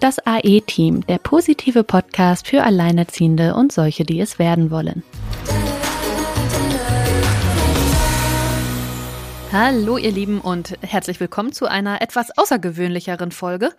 Das AE-Team, der positive Podcast für Alleinerziehende und solche, die es werden wollen. Hallo ihr Lieben und herzlich willkommen zu einer etwas außergewöhnlicheren Folge.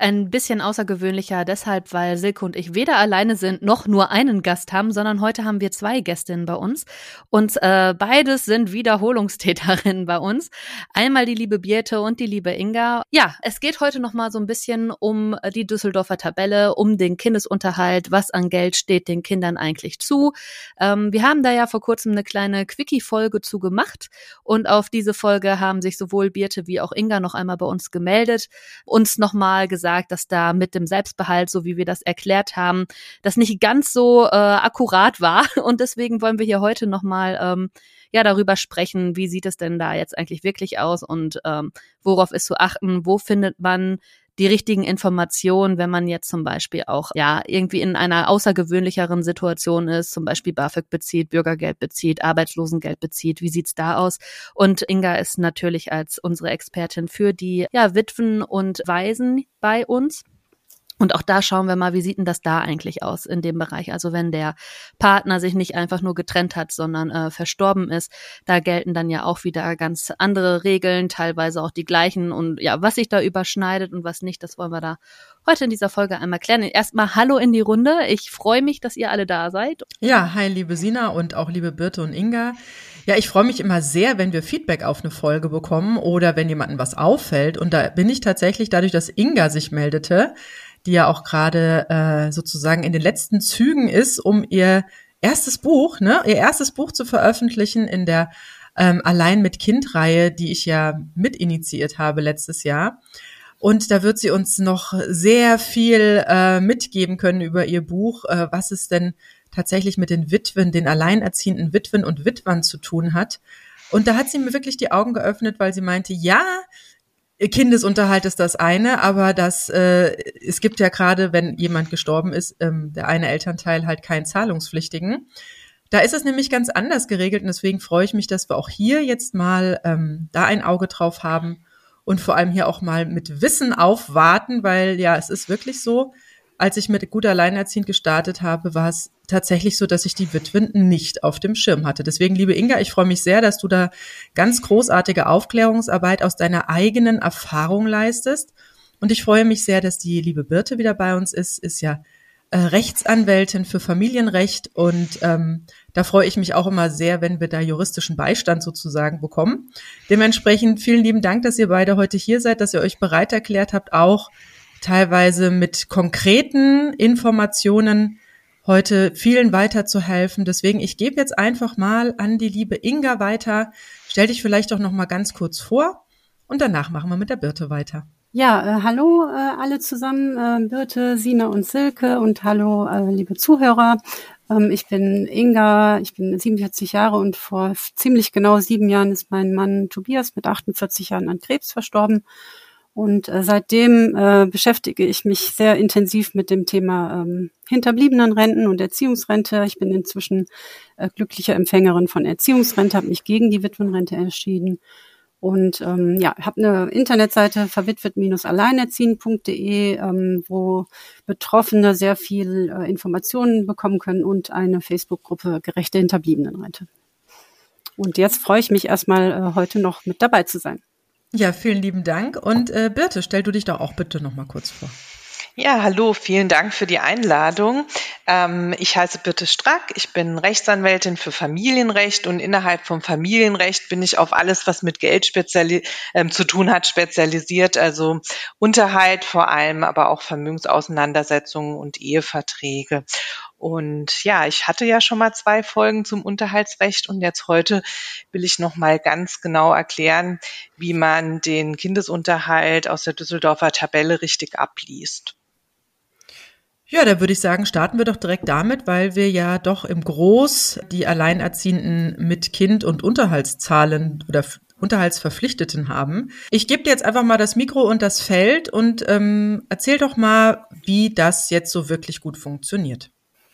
Ein bisschen außergewöhnlicher deshalb, weil Silke und ich weder alleine sind noch nur einen Gast haben, sondern heute haben wir zwei Gästinnen bei uns und äh, beides sind Wiederholungstäterinnen bei uns. Einmal die liebe Birte und die liebe Inga. Ja, es geht heute noch mal so ein bisschen um die Düsseldorfer Tabelle, um den Kindesunterhalt, was an Geld steht den Kindern eigentlich zu. Ähm, wir haben da ja vor kurzem eine kleine Quickie-Folge zu gemacht und auf diese Folge haben sich sowohl Birte wie auch Inga noch einmal bei uns gemeldet, uns nochmal gesagt, gesagt, dass da mit dem Selbstbehalt, so wie wir das erklärt haben, das nicht ganz so äh, akkurat war. Und deswegen wollen wir hier heute nochmal ähm, ja darüber sprechen, wie sieht es denn da jetzt eigentlich wirklich aus und ähm, worauf ist zu achten, wo findet man die richtigen Informationen, wenn man jetzt zum Beispiel auch ja irgendwie in einer außergewöhnlicheren Situation ist, zum Beispiel BAföG bezieht, Bürgergeld bezieht, Arbeitslosengeld bezieht. Wie sieht's da aus? Und Inga ist natürlich als unsere Expertin für die ja, Witwen und Waisen bei uns. Und auch da schauen wir mal, wie sieht denn das da eigentlich aus in dem Bereich? Also wenn der Partner sich nicht einfach nur getrennt hat, sondern äh, verstorben ist, da gelten dann ja auch wieder ganz andere Regeln, teilweise auch die gleichen. Und ja, was sich da überschneidet und was nicht, das wollen wir da heute in dieser Folge einmal klären. Erstmal Hallo in die Runde. Ich freue mich, dass ihr alle da seid. Ja, hi liebe Sina und auch liebe Birte und Inga. Ja, ich freue mich immer sehr, wenn wir Feedback auf eine Folge bekommen oder wenn jemandem was auffällt. Und da bin ich tatsächlich dadurch, dass Inga sich meldete, die ja auch gerade äh, sozusagen in den letzten Zügen ist, um ihr erstes Buch, ne, ihr erstes Buch zu veröffentlichen in der ähm, Allein mit Kind-Reihe, die ich ja mitinitiiert habe letztes Jahr. Und da wird sie uns noch sehr viel äh, mitgeben können über ihr Buch, äh, was es denn tatsächlich mit den Witwen, den alleinerziehenden Witwen und Witwern zu tun hat. Und da hat sie mir wirklich die Augen geöffnet, weil sie meinte, ja, Kindesunterhalt ist das eine, aber das äh, es gibt ja gerade, wenn jemand gestorben ist, ähm, der eine Elternteil halt keinen Zahlungspflichtigen. Da ist es nämlich ganz anders geregelt und deswegen freue ich mich, dass wir auch hier jetzt mal ähm, da ein Auge drauf haben und vor allem hier auch mal mit Wissen aufwarten, weil ja, es ist wirklich so, als ich mit gut alleinerziehend gestartet habe, war es tatsächlich so, dass ich die Witwen nicht auf dem Schirm hatte. Deswegen, liebe Inga, ich freue mich sehr, dass du da ganz großartige Aufklärungsarbeit aus deiner eigenen Erfahrung leistest. Und ich freue mich sehr, dass die liebe Birte wieder bei uns ist, ist ja äh, Rechtsanwältin für Familienrecht und ähm, da freue ich mich auch immer sehr, wenn wir da juristischen Beistand sozusagen bekommen. Dementsprechend vielen lieben Dank, dass ihr beide heute hier seid, dass ihr euch bereit erklärt habt, auch teilweise mit konkreten Informationen heute vielen weiterzuhelfen. Deswegen, ich gebe jetzt einfach mal an die liebe Inga weiter. Stell dich vielleicht doch noch mal ganz kurz vor und danach machen wir mit der Birte weiter. Ja, äh, hallo äh, alle zusammen, äh, Birte, Sina und Silke und hallo äh, liebe Zuhörer. Ähm, ich bin Inga, ich bin 47 Jahre und vor ziemlich genau sieben Jahren ist mein Mann Tobias mit 48 Jahren an Krebs verstorben. Und äh, seitdem äh, beschäftige ich mich sehr intensiv mit dem Thema ähm, hinterbliebenen Renten und Erziehungsrente. Ich bin inzwischen äh, glückliche Empfängerin von Erziehungsrente, habe mich gegen die Witwenrente entschieden und ähm, ja, habe eine Internetseite verwitwet-alleinerziehen.de, ähm, wo Betroffene sehr viel äh, Informationen bekommen können und eine Facebook-Gruppe gerechte Hinterbliebenenrente. Und jetzt freue ich mich erstmal äh, heute noch mit dabei zu sein. Ja, vielen lieben Dank. Und äh, Birte, stell du dich doch auch bitte noch mal kurz vor. Ja, hallo, vielen Dank für die Einladung. Ähm, ich heiße Birte Strack, ich bin Rechtsanwältin für Familienrecht und innerhalb vom Familienrecht bin ich auf alles, was mit Geld ähm, zu tun hat, spezialisiert, also Unterhalt vor allem, aber auch Vermögensauseinandersetzungen und Eheverträge. Und ja, ich hatte ja schon mal zwei Folgen zum Unterhaltsrecht und jetzt heute will ich noch mal ganz genau erklären, wie man den Kindesunterhalt aus der Düsseldorfer Tabelle richtig abliest. Ja, da würde ich sagen, starten wir doch direkt damit, weil wir ja doch im Groß die Alleinerziehenden mit Kind und Unterhaltszahlen oder Unterhaltsverpflichteten haben. Ich gebe dir jetzt einfach mal das Mikro und das Feld und ähm, erzähl doch mal, wie das jetzt so wirklich gut funktioniert.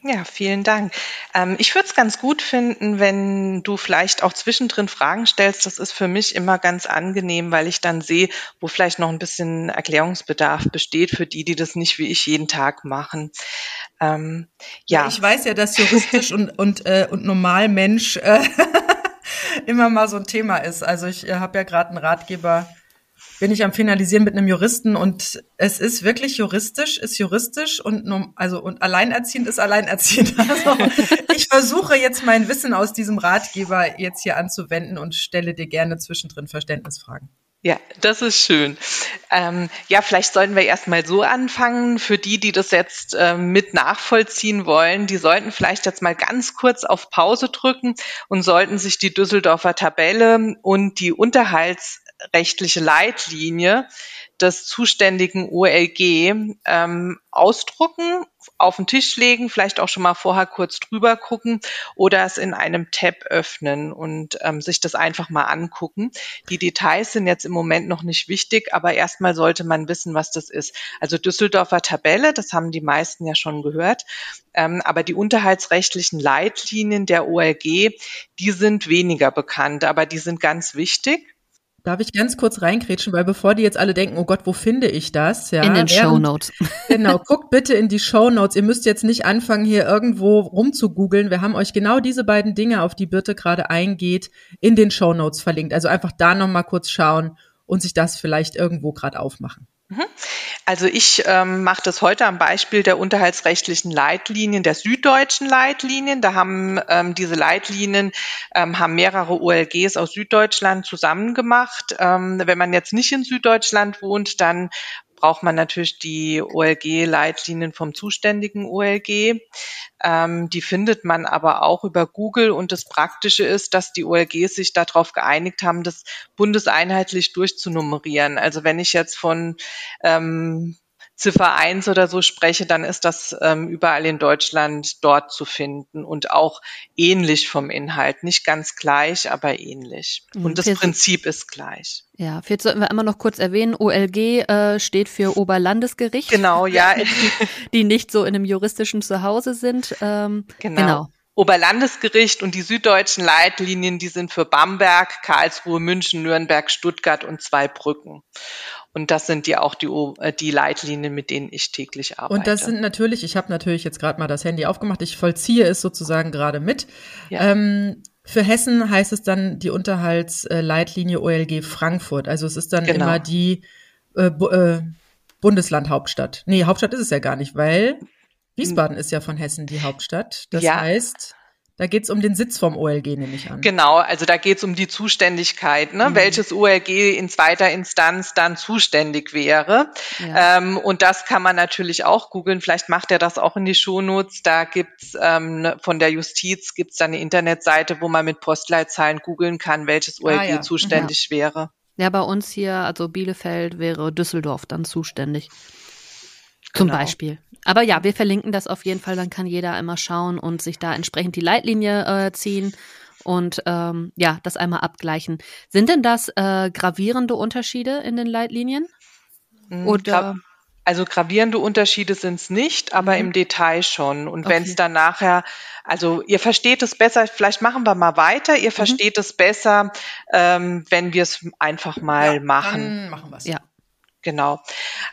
Ja, vielen Dank. Ähm, ich würde es ganz gut finden, wenn du vielleicht auch zwischendrin Fragen stellst. Das ist für mich immer ganz angenehm, weil ich dann sehe, wo vielleicht noch ein bisschen Erklärungsbedarf besteht für die, die das nicht wie ich jeden Tag machen. Ähm, ja. ja. ich weiß ja, dass juristisch und, und, äh, und normal Mensch äh, immer mal so ein Thema ist. Also ich äh, habe ja gerade einen Ratgeber bin ich am Finalisieren mit einem Juristen und es ist wirklich juristisch, ist juristisch und also und alleinerziehend ist alleinerziehend. Also ich versuche jetzt mein Wissen aus diesem Ratgeber jetzt hier anzuwenden und stelle dir gerne zwischendrin Verständnisfragen. Ja, das ist schön. Ähm, ja, vielleicht sollten wir erstmal so anfangen. Für die, die das jetzt ähm, mit nachvollziehen wollen, die sollten vielleicht jetzt mal ganz kurz auf Pause drücken und sollten sich die Düsseldorfer Tabelle und die Unterhalts rechtliche Leitlinie des zuständigen OLG ähm, ausdrucken, auf den Tisch legen, vielleicht auch schon mal vorher kurz drüber gucken oder es in einem Tab öffnen und ähm, sich das einfach mal angucken. Die Details sind jetzt im Moment noch nicht wichtig, aber erstmal sollte man wissen, was das ist. Also Düsseldorfer Tabelle, das haben die meisten ja schon gehört, ähm, aber die unterhaltsrechtlichen Leitlinien der OLG, die sind weniger bekannt, aber die sind ganz wichtig. Darf ich ganz kurz reinkrätschen, weil bevor die jetzt alle denken, oh Gott, wo finde ich das? Ja, in den Show Notes. Genau, guckt bitte in die Show Notes. Ihr müsst jetzt nicht anfangen, hier irgendwo rumzugoogeln. Wir haben euch genau diese beiden Dinge, auf die Birte gerade eingeht, in den Show Notes verlinkt. Also einfach da nochmal kurz schauen und sich das vielleicht irgendwo gerade aufmachen. Mhm. Also ich ähm, mache das heute am Beispiel der unterhaltsrechtlichen Leitlinien, der süddeutschen Leitlinien. Da haben ähm, diese Leitlinien ähm, haben mehrere OLGs aus Süddeutschland zusammen gemacht. Ähm, wenn man jetzt nicht in Süddeutschland wohnt, dann braucht man natürlich die OLG-Leitlinien vom zuständigen OLG. Ähm, die findet man aber auch über Google. Und das Praktische ist, dass die OLGs sich darauf geeinigt haben, das bundeseinheitlich durchzunummerieren. Also wenn ich jetzt von ähm, Ziffer 1 oder so spreche, dann ist das ähm, überall in Deutschland dort zu finden und auch ähnlich vom Inhalt. Nicht ganz gleich, aber ähnlich. Mhm. Und das Prinzip ist gleich. Ja, jetzt sollten wir einmal noch kurz erwähnen, OLG äh, steht für Oberlandesgericht. Genau, ja. Die nicht so in einem juristischen Zuhause sind. Ähm, genau. genau. Oberlandesgericht und die süddeutschen Leitlinien, die sind für Bamberg, Karlsruhe, München, Nürnberg, Stuttgart und zwei Brücken. Und das sind ja auch die, äh, die Leitlinien, mit denen ich täglich arbeite. Und das sind natürlich, ich habe natürlich jetzt gerade mal das Handy aufgemacht, ich vollziehe es sozusagen gerade mit. Ja. Ähm, für Hessen heißt es dann die Unterhaltsleitlinie OLG Frankfurt. Also es ist dann genau. immer die äh, äh, Bundeslandhauptstadt. Nee, Hauptstadt ist es ja gar nicht, weil Wiesbaden ist ja von Hessen die Hauptstadt. Das ja. heißt, da geht es um den Sitz vom OLG, nehme ich an. Genau, also da geht es um die Zuständigkeit, ne? Mhm. welches OLG in zweiter Instanz dann zuständig wäre. Ja. Ähm, und das kann man natürlich auch googeln. Vielleicht macht er das auch in die Shownotes. Da gibt's ähm, ne, von der Justiz gibt's dann eine Internetseite, wo man mit Postleitzahlen googeln kann, welches OLG ah, ja. zuständig ja. wäre. Ja, bei uns hier, also Bielefeld wäre Düsseldorf dann zuständig. Zum genau. Beispiel. Aber ja, wir verlinken das auf jeden Fall, dann kann jeder einmal schauen und sich da entsprechend die Leitlinie äh, ziehen und ähm, ja, das einmal abgleichen. Sind denn das äh, gravierende Unterschiede in den Leitlinien? Mhm, Oder? Also gravierende Unterschiede sind es nicht, aber mhm. im Detail schon. Und okay. wenn es dann nachher, also ihr versteht es besser, vielleicht machen wir mal weiter, ihr mhm. versteht es besser, ähm, wenn wir es einfach mal ja, machen. Dann machen wir es. Ja. Genau.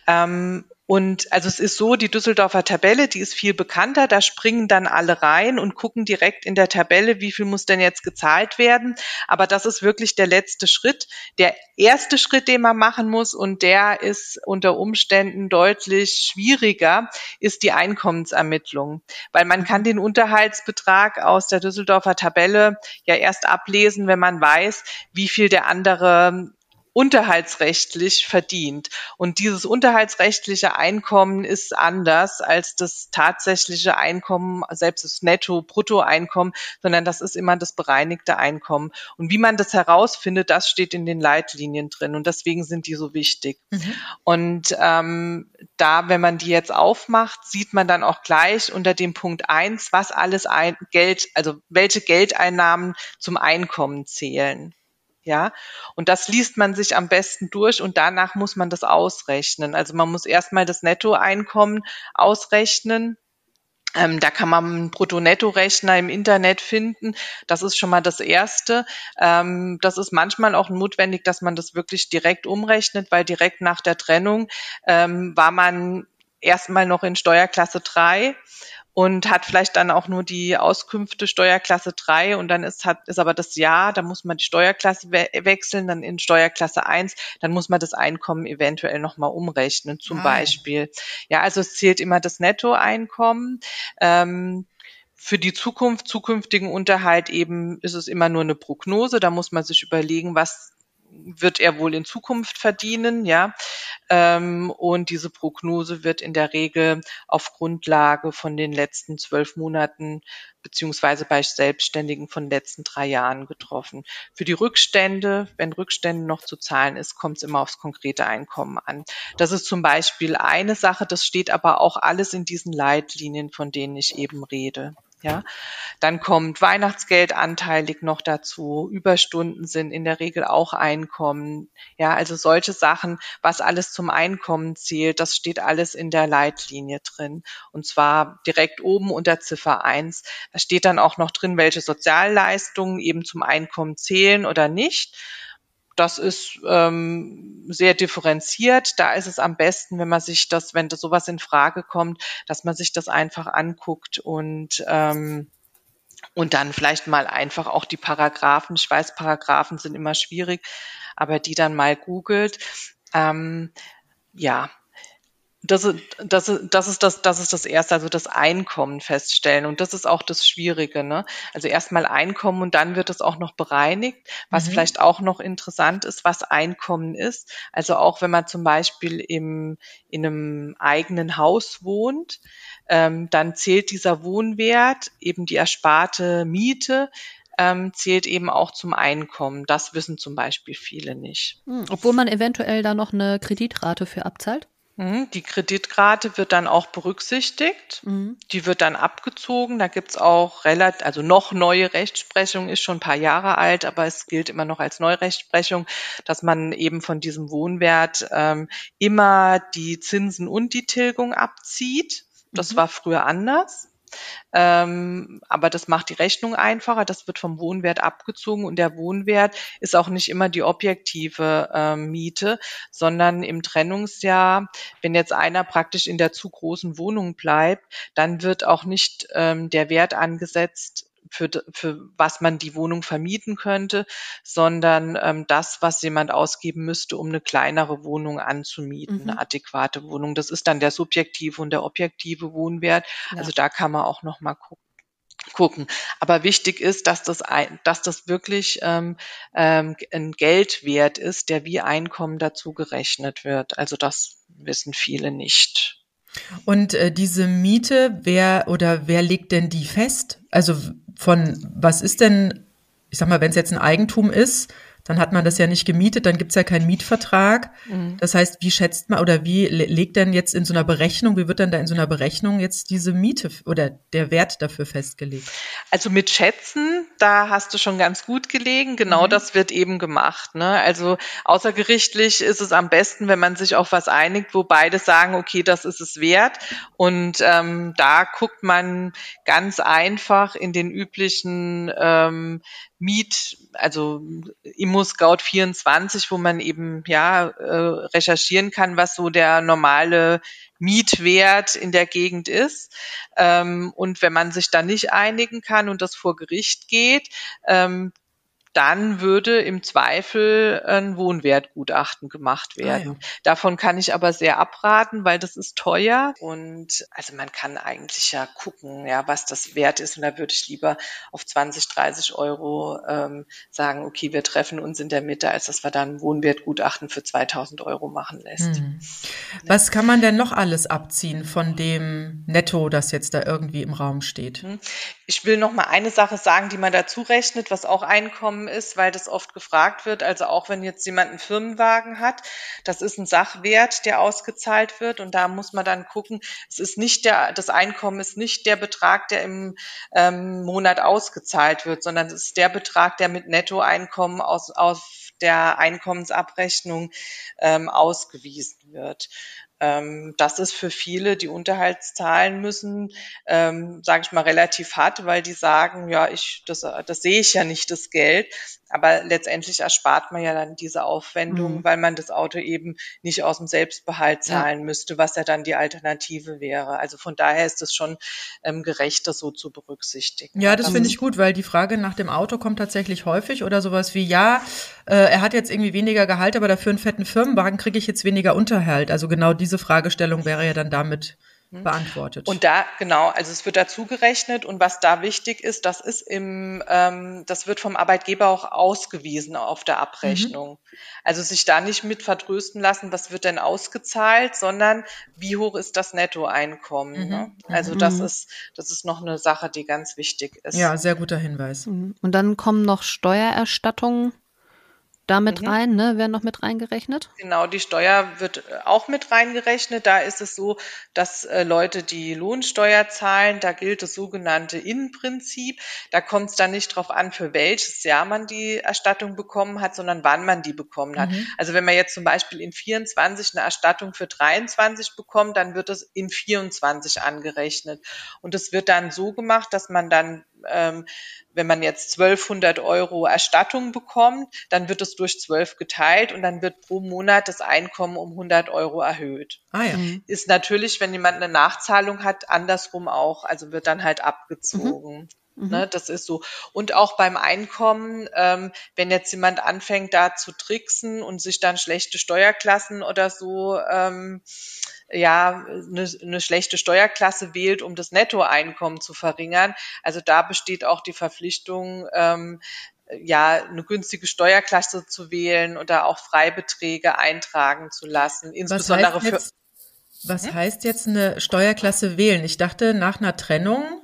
Ähm, und also es ist so, die Düsseldorfer Tabelle, die ist viel bekannter. Da springen dann alle rein und gucken direkt in der Tabelle, wie viel muss denn jetzt gezahlt werden. Aber das ist wirklich der letzte Schritt. Der erste Schritt, den man machen muss, und der ist unter Umständen deutlich schwieriger, ist die Einkommensermittlung. Weil man kann den Unterhaltsbetrag aus der Düsseldorfer Tabelle ja erst ablesen, wenn man weiß, wie viel der andere unterhaltsrechtlich verdient. Und dieses unterhaltsrechtliche Einkommen ist anders als das tatsächliche Einkommen, selbst das Netto-Bruttoeinkommen, sondern das ist immer das bereinigte Einkommen. Und wie man das herausfindet, das steht in den Leitlinien drin. Und deswegen sind die so wichtig. Mhm. Und ähm, da, wenn man die jetzt aufmacht, sieht man dann auch gleich unter dem Punkt eins, was alles ein Geld, also welche Geldeinnahmen zum Einkommen zählen. Ja, und das liest man sich am besten durch und danach muss man das ausrechnen. Also man muss erstmal das Nettoeinkommen ausrechnen Ähm, da kann man einen Brutto-Netto-Rechner im Internet finden. Das ist schon mal das Erste. Ähm, das ist manchmal auch notwendig, dass man das wirklich direkt umrechnet, weil direkt nach der Trennung ähm, war man erstmal noch in Steuerklasse 3 und hat vielleicht dann auch nur die Auskünfte Steuerklasse 3 und dann ist, hat, ist aber das Jahr, da muss man die Steuerklasse we wechseln, dann in Steuerklasse 1, dann muss man das Einkommen eventuell nochmal umrechnen, zum ah. Beispiel. Ja, also es zählt immer das Nettoeinkommen. Ähm, für die Zukunft, zukünftigen Unterhalt eben ist es immer nur eine Prognose. Da muss man sich überlegen, was wird er wohl in Zukunft verdienen, ja. Ähm, und diese Prognose wird in der Regel auf Grundlage von den letzten zwölf Monaten beziehungsweise bei Selbstständigen von letzten drei Jahren getroffen. Für die Rückstände, wenn Rückstände noch zu zahlen ist, kommt es immer aufs konkrete Einkommen an. Das ist zum Beispiel eine Sache, das steht aber auch alles in diesen Leitlinien, von denen ich eben rede. Ja, dann kommt Weihnachtsgeld anteilig noch dazu. Überstunden sind in der Regel auch Einkommen. Ja, also solche Sachen, was alles zum Einkommen zählt, das steht alles in der Leitlinie drin. Und zwar direkt oben unter Ziffer 1. Da steht dann auch noch drin, welche Sozialleistungen eben zum Einkommen zählen oder nicht. Das ist ähm, sehr differenziert. Da ist es am besten, wenn man sich das, wenn das sowas in Frage kommt, dass man sich das einfach anguckt und ähm, und dann vielleicht mal einfach auch die Paragraphen. Ich weiß, Paragraphen sind immer schwierig, aber die dann mal googelt. Ähm, ja, das, das, das, ist das, das ist das Erste, also das Einkommen feststellen. Und das ist auch das Schwierige. Ne? Also erstmal Einkommen und dann wird es auch noch bereinigt. Was mhm. vielleicht auch noch interessant ist, was Einkommen ist. Also auch wenn man zum Beispiel im, in einem eigenen Haus wohnt, ähm, dann zählt dieser Wohnwert, eben die ersparte Miete, ähm, zählt eben auch zum Einkommen. Das wissen zum Beispiel viele nicht. Hm, obwohl man eventuell da noch eine Kreditrate für abzahlt? Mhm, die Kreditrate wird dann auch berücksichtigt. Mhm. Die wird dann abgezogen. Da gibt's auch relativ, also noch neue Rechtsprechung, ist schon ein paar Jahre alt, aber es gilt immer noch als Neurechtsprechung, dass man eben von diesem Wohnwert ähm, immer die Zinsen und die Tilgung abzieht. Das mhm. war früher anders. Ähm, aber das macht die Rechnung einfacher. Das wird vom Wohnwert abgezogen und der Wohnwert ist auch nicht immer die objektive ähm, Miete, sondern im Trennungsjahr, wenn jetzt einer praktisch in der zu großen Wohnung bleibt, dann wird auch nicht ähm, der Wert angesetzt, für, für was man die Wohnung vermieten könnte, sondern ähm, das, was jemand ausgeben müsste, um eine kleinere Wohnung anzumieten, mhm. eine adäquate Wohnung. Das ist dann der subjektive und der objektive Wohnwert. Ja. Also da kann man auch noch mal gucken gucken. Aber wichtig ist, dass das, ein, dass das wirklich ähm, ähm, ein Geldwert ist, der wie Einkommen dazu gerechnet wird. Also das wissen viele nicht. Und äh, diese Miete, wer oder wer legt denn die fest? Also von was ist denn, ich sag mal, wenn es jetzt ein Eigentum ist, dann hat man das ja nicht gemietet, dann gibt's ja keinen Mietvertrag. Mhm. Das heißt, wie schätzt man oder wie legt denn jetzt in so einer Berechnung, wie wird dann da in so einer Berechnung jetzt diese Miete oder der Wert dafür festgelegt? Also mit Schätzen, da hast du schon ganz gut gelegen. Genau mhm. das wird eben gemacht. Ne? Also außergerichtlich ist es am besten, wenn man sich auf was einigt, wo beide sagen, okay, das ist es wert. Und ähm, da guckt man ganz einfach in den üblichen ähm, Miet, also Immo Scout 24, wo man eben ja äh, recherchieren kann, was so der normale Mietwert in der Gegend ist. Ähm, und wenn man sich da nicht einigen kann und das vor Gericht geht, ähm, dann würde im Zweifel ein Wohnwertgutachten gemacht werden. Ah, ja. Davon kann ich aber sehr abraten, weil das ist teuer und also man kann eigentlich ja gucken, ja, was das wert ist und da würde ich lieber auf 20, 30 Euro ähm, sagen, okay, wir treffen uns in der Mitte, als dass wir dann ein Wohnwertgutachten für 2000 Euro machen lässt. Hm. Was kann man denn noch alles abziehen von dem Netto, das jetzt da irgendwie im Raum steht? Hm. Ich will noch mal eine Sache sagen, die man dazu rechnet, was auch Einkommen gekommen ist, weil das oft gefragt wird. Also auch wenn jetzt jemand einen Firmenwagen hat, das ist ein Sachwert, der ausgezahlt wird. Und da muss man dann gucken, es ist nicht der, das Einkommen ist nicht der Betrag, der im ähm, Monat ausgezahlt wird, sondern es ist der Betrag, der mit Nettoeinkommen aus, aus der Einkommensabrechnung ähm, ausgewiesen wird. Ähm, das ist für viele, die Unterhalt zahlen müssen, ähm, sage ich mal, relativ hart, weil die sagen, ja, ich, das, das sehe ich ja nicht, das Geld. Aber letztendlich erspart man ja dann diese Aufwendung, mhm. weil man das Auto eben nicht aus dem Selbstbehalt zahlen ja. müsste, was ja dann die Alternative wäre. Also von daher ist es schon ähm, gerecht, das so zu berücksichtigen. Ja, das finde ich gut, weil die Frage nach dem Auto kommt tatsächlich häufig oder sowas wie, ja, äh, er hat jetzt irgendwie weniger Gehalt, aber dafür einen fetten Firmenwagen kriege ich jetzt weniger Unterhalt. Also genau diese Fragestellung wäre ja dann damit Mhm. beantwortet. Und da, genau, also es wird dazu gerechnet und was da wichtig ist, das ist im, ähm, das wird vom Arbeitgeber auch ausgewiesen auf der Abrechnung. Mhm. Also sich da nicht mit vertrösten lassen, was wird denn ausgezahlt, sondern wie hoch ist das Nettoeinkommen. Mhm. Ne? Also das mhm. ist, das ist noch eine Sache, die ganz wichtig ist. Ja, sehr guter Hinweis. Mhm. Und dann kommen noch Steuererstattungen da mit mhm. rein, ne? Werden noch mit reingerechnet? Genau, die Steuer wird äh, auch mit reingerechnet. Da ist es so, dass äh, Leute, die Lohnsteuer zahlen, da gilt das sogenannte Innenprinzip. Da kommt es dann nicht darauf an, für welches Jahr man die Erstattung bekommen hat, sondern wann man die bekommen hat. Mhm. Also wenn man jetzt zum Beispiel in 24 eine Erstattung für 23 bekommt, dann wird es in 24 angerechnet. Und es wird dann so gemacht, dass man dann ähm, wenn man jetzt 1200 Euro Erstattung bekommt, dann wird es durch 12 geteilt und dann wird pro Monat das Einkommen um 100 Euro erhöht. Ah, ja. Mhm. Ist natürlich, wenn jemand eine Nachzahlung hat, andersrum auch, also wird dann halt abgezogen. Mhm. Ne, das ist so. Und auch beim Einkommen, ähm, wenn jetzt jemand anfängt, da zu tricksen und sich dann schlechte Steuerklassen oder so ähm, ja eine, eine schlechte Steuerklasse wählt, um das Nettoeinkommen zu verringern. Also da besteht auch die Verpflichtung, ähm, ja, eine günstige Steuerklasse zu wählen oder auch Freibeträge eintragen zu lassen, insbesondere was heißt jetzt, Was hm? heißt jetzt eine Steuerklasse wählen? Ich dachte, nach einer Trennung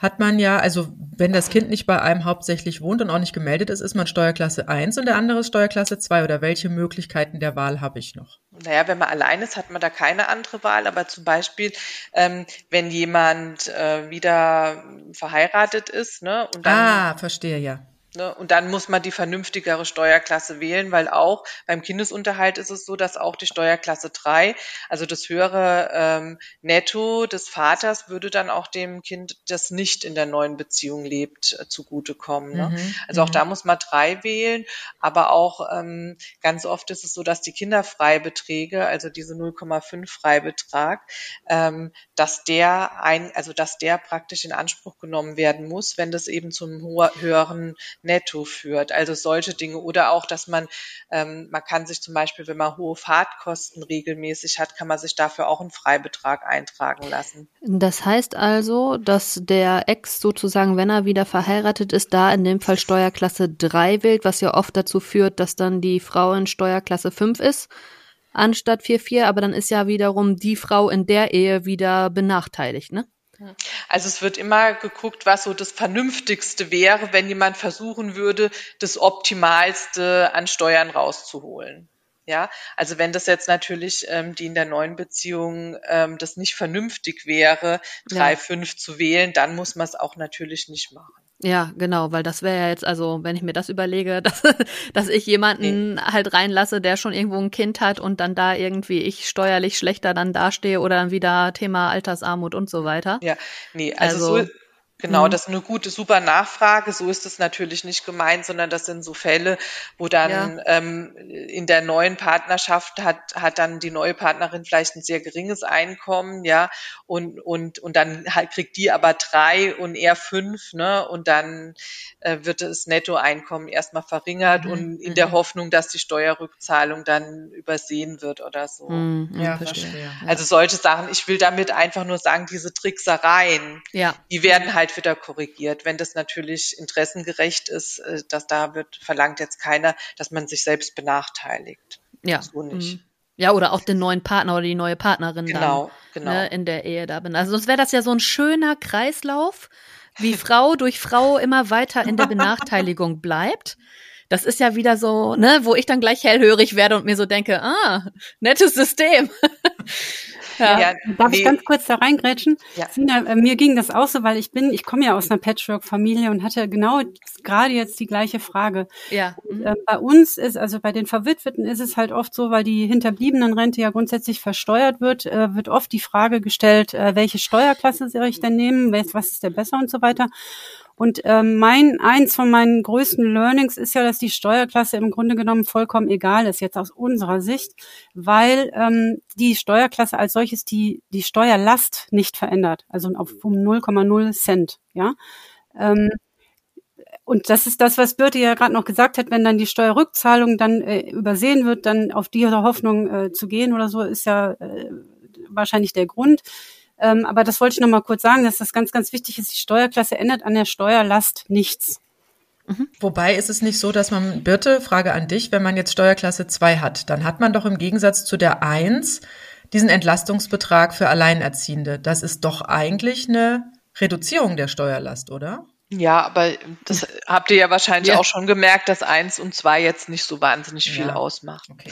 hat man ja, also wenn das Kind nicht bei einem hauptsächlich wohnt und auch nicht gemeldet ist, ist man Steuerklasse 1 und der andere ist Steuerklasse 2 oder welche Möglichkeiten der Wahl habe ich noch? Naja, wenn man allein ist, hat man da keine andere Wahl, aber zum Beispiel, ähm, wenn jemand äh, wieder verheiratet ist, ne? Und dann, ah, verstehe, ja. Ne? Und dann muss man die vernünftigere Steuerklasse wählen, weil auch beim Kindesunterhalt ist es so, dass auch die Steuerklasse 3, also das höhere ähm, Netto des Vaters, würde dann auch dem Kind, das nicht in der neuen Beziehung lebt, äh, zugutekommen. Ne? Mhm. Also auch mhm. da muss man 3 wählen, aber auch ähm, ganz oft ist es so, dass die Kinderfreibeträge, also diese 0,5 Freibetrag, ähm, dass der ein, also dass der praktisch in Anspruch genommen werden muss, wenn das eben zum höheren netto führt. Also solche Dinge oder auch, dass man, ähm, man kann sich zum Beispiel, wenn man hohe Fahrtkosten regelmäßig hat, kann man sich dafür auch einen Freibetrag eintragen lassen. Das heißt also, dass der Ex sozusagen, wenn er wieder verheiratet ist, da in dem Fall Steuerklasse 3 wählt, was ja oft dazu führt, dass dann die Frau in Steuerklasse 5 ist anstatt 4-4, aber dann ist ja wiederum die Frau in der Ehe wieder benachteiligt, ne? Also es wird immer geguckt, was so das Vernünftigste wäre, wenn jemand versuchen würde, das Optimalste an Steuern rauszuholen. Ja, also wenn das jetzt natürlich ähm, die in der neuen Beziehung ähm, das nicht vernünftig wäre, drei ja. fünf zu wählen, dann muss man es auch natürlich nicht machen. Ja, genau, weil das wäre ja jetzt, also wenn ich mir das überlege, dass, dass ich jemanden nee. halt reinlasse, der schon irgendwo ein Kind hat und dann da irgendwie ich steuerlich schlechter dann dastehe oder dann wieder Thema Altersarmut und so weiter. Ja, nee, also, also so, Genau, mhm. das ist eine gute, super Nachfrage. So ist es natürlich nicht gemeint, sondern das sind so Fälle, wo dann ja. ähm, in der neuen Partnerschaft hat, hat dann die neue Partnerin vielleicht ein sehr geringes Einkommen, ja, und, und, und dann halt kriegt die aber drei und er fünf, ne, und dann äh, wird das Nettoeinkommen erstmal verringert mhm. und in der mhm. Hoffnung, dass die Steuerrückzahlung dann übersehen wird oder so. Mhm. Ja, verstehe. Also solche Sachen, ich will damit einfach nur sagen, diese Tricksereien, ja. die werden halt wieder korrigiert. Wenn das natürlich interessengerecht ist, äh, dass da wird, verlangt jetzt keiner, dass man sich selbst benachteiligt. Ja. So nicht. Mhm. Ja, oder auch den neuen Partner oder die neue Partnerin genau, dann, genau. Ne, in der Ehe da bin. Also sonst wäre das ja so ein schöner Kreislauf, wie Frau durch Frau immer weiter in der Benachteiligung bleibt. Das ist ja wieder so, ne, wo ich dann gleich hellhörig werde und mir so denke, ah, nettes System. Ja. ja Darf nee. ich ganz kurz da reingrätschen? Ja. Sina, äh, mir ging das auch so, weil ich bin, ich komme ja aus einer Patchwork-Familie und hatte genau gerade jetzt die gleiche Frage. Ja. Mhm. Äh, bei uns ist, also bei den Verwitweten ist es halt oft so, weil die hinterbliebenen Rente ja grundsätzlich versteuert wird, äh, wird oft die Frage gestellt, äh, welche Steuerklasse soll ich denn nehmen, was ist der besser und so weiter. Und ähm, mein eins von meinen größten Learnings ist ja, dass die Steuerklasse im Grunde genommen vollkommen egal ist jetzt aus unserer Sicht, weil ähm, die Steuerklasse als solches die die Steuerlast nicht verändert, also auf um 0,0 Cent, ja. Ähm, und das ist das, was Birte ja gerade noch gesagt hat, wenn dann die Steuerrückzahlung dann äh, übersehen wird, dann auf diese Hoffnung äh, zu gehen oder so, ist ja äh, wahrscheinlich der Grund. Ähm, aber das wollte ich noch mal kurz sagen, dass das ganz, ganz wichtig ist. Die Steuerklasse ändert an der Steuerlast nichts. Mhm. Wobei ist es nicht so, dass man, Birte, Frage an dich, wenn man jetzt Steuerklasse 2 hat, dann hat man doch im Gegensatz zu der 1 diesen Entlastungsbetrag für Alleinerziehende. Das ist doch eigentlich eine Reduzierung der Steuerlast, oder? Ja, aber das habt ihr ja wahrscheinlich ja. auch schon gemerkt, dass 1 und 2 jetzt nicht so wahnsinnig viel ja. ausmachen. Okay.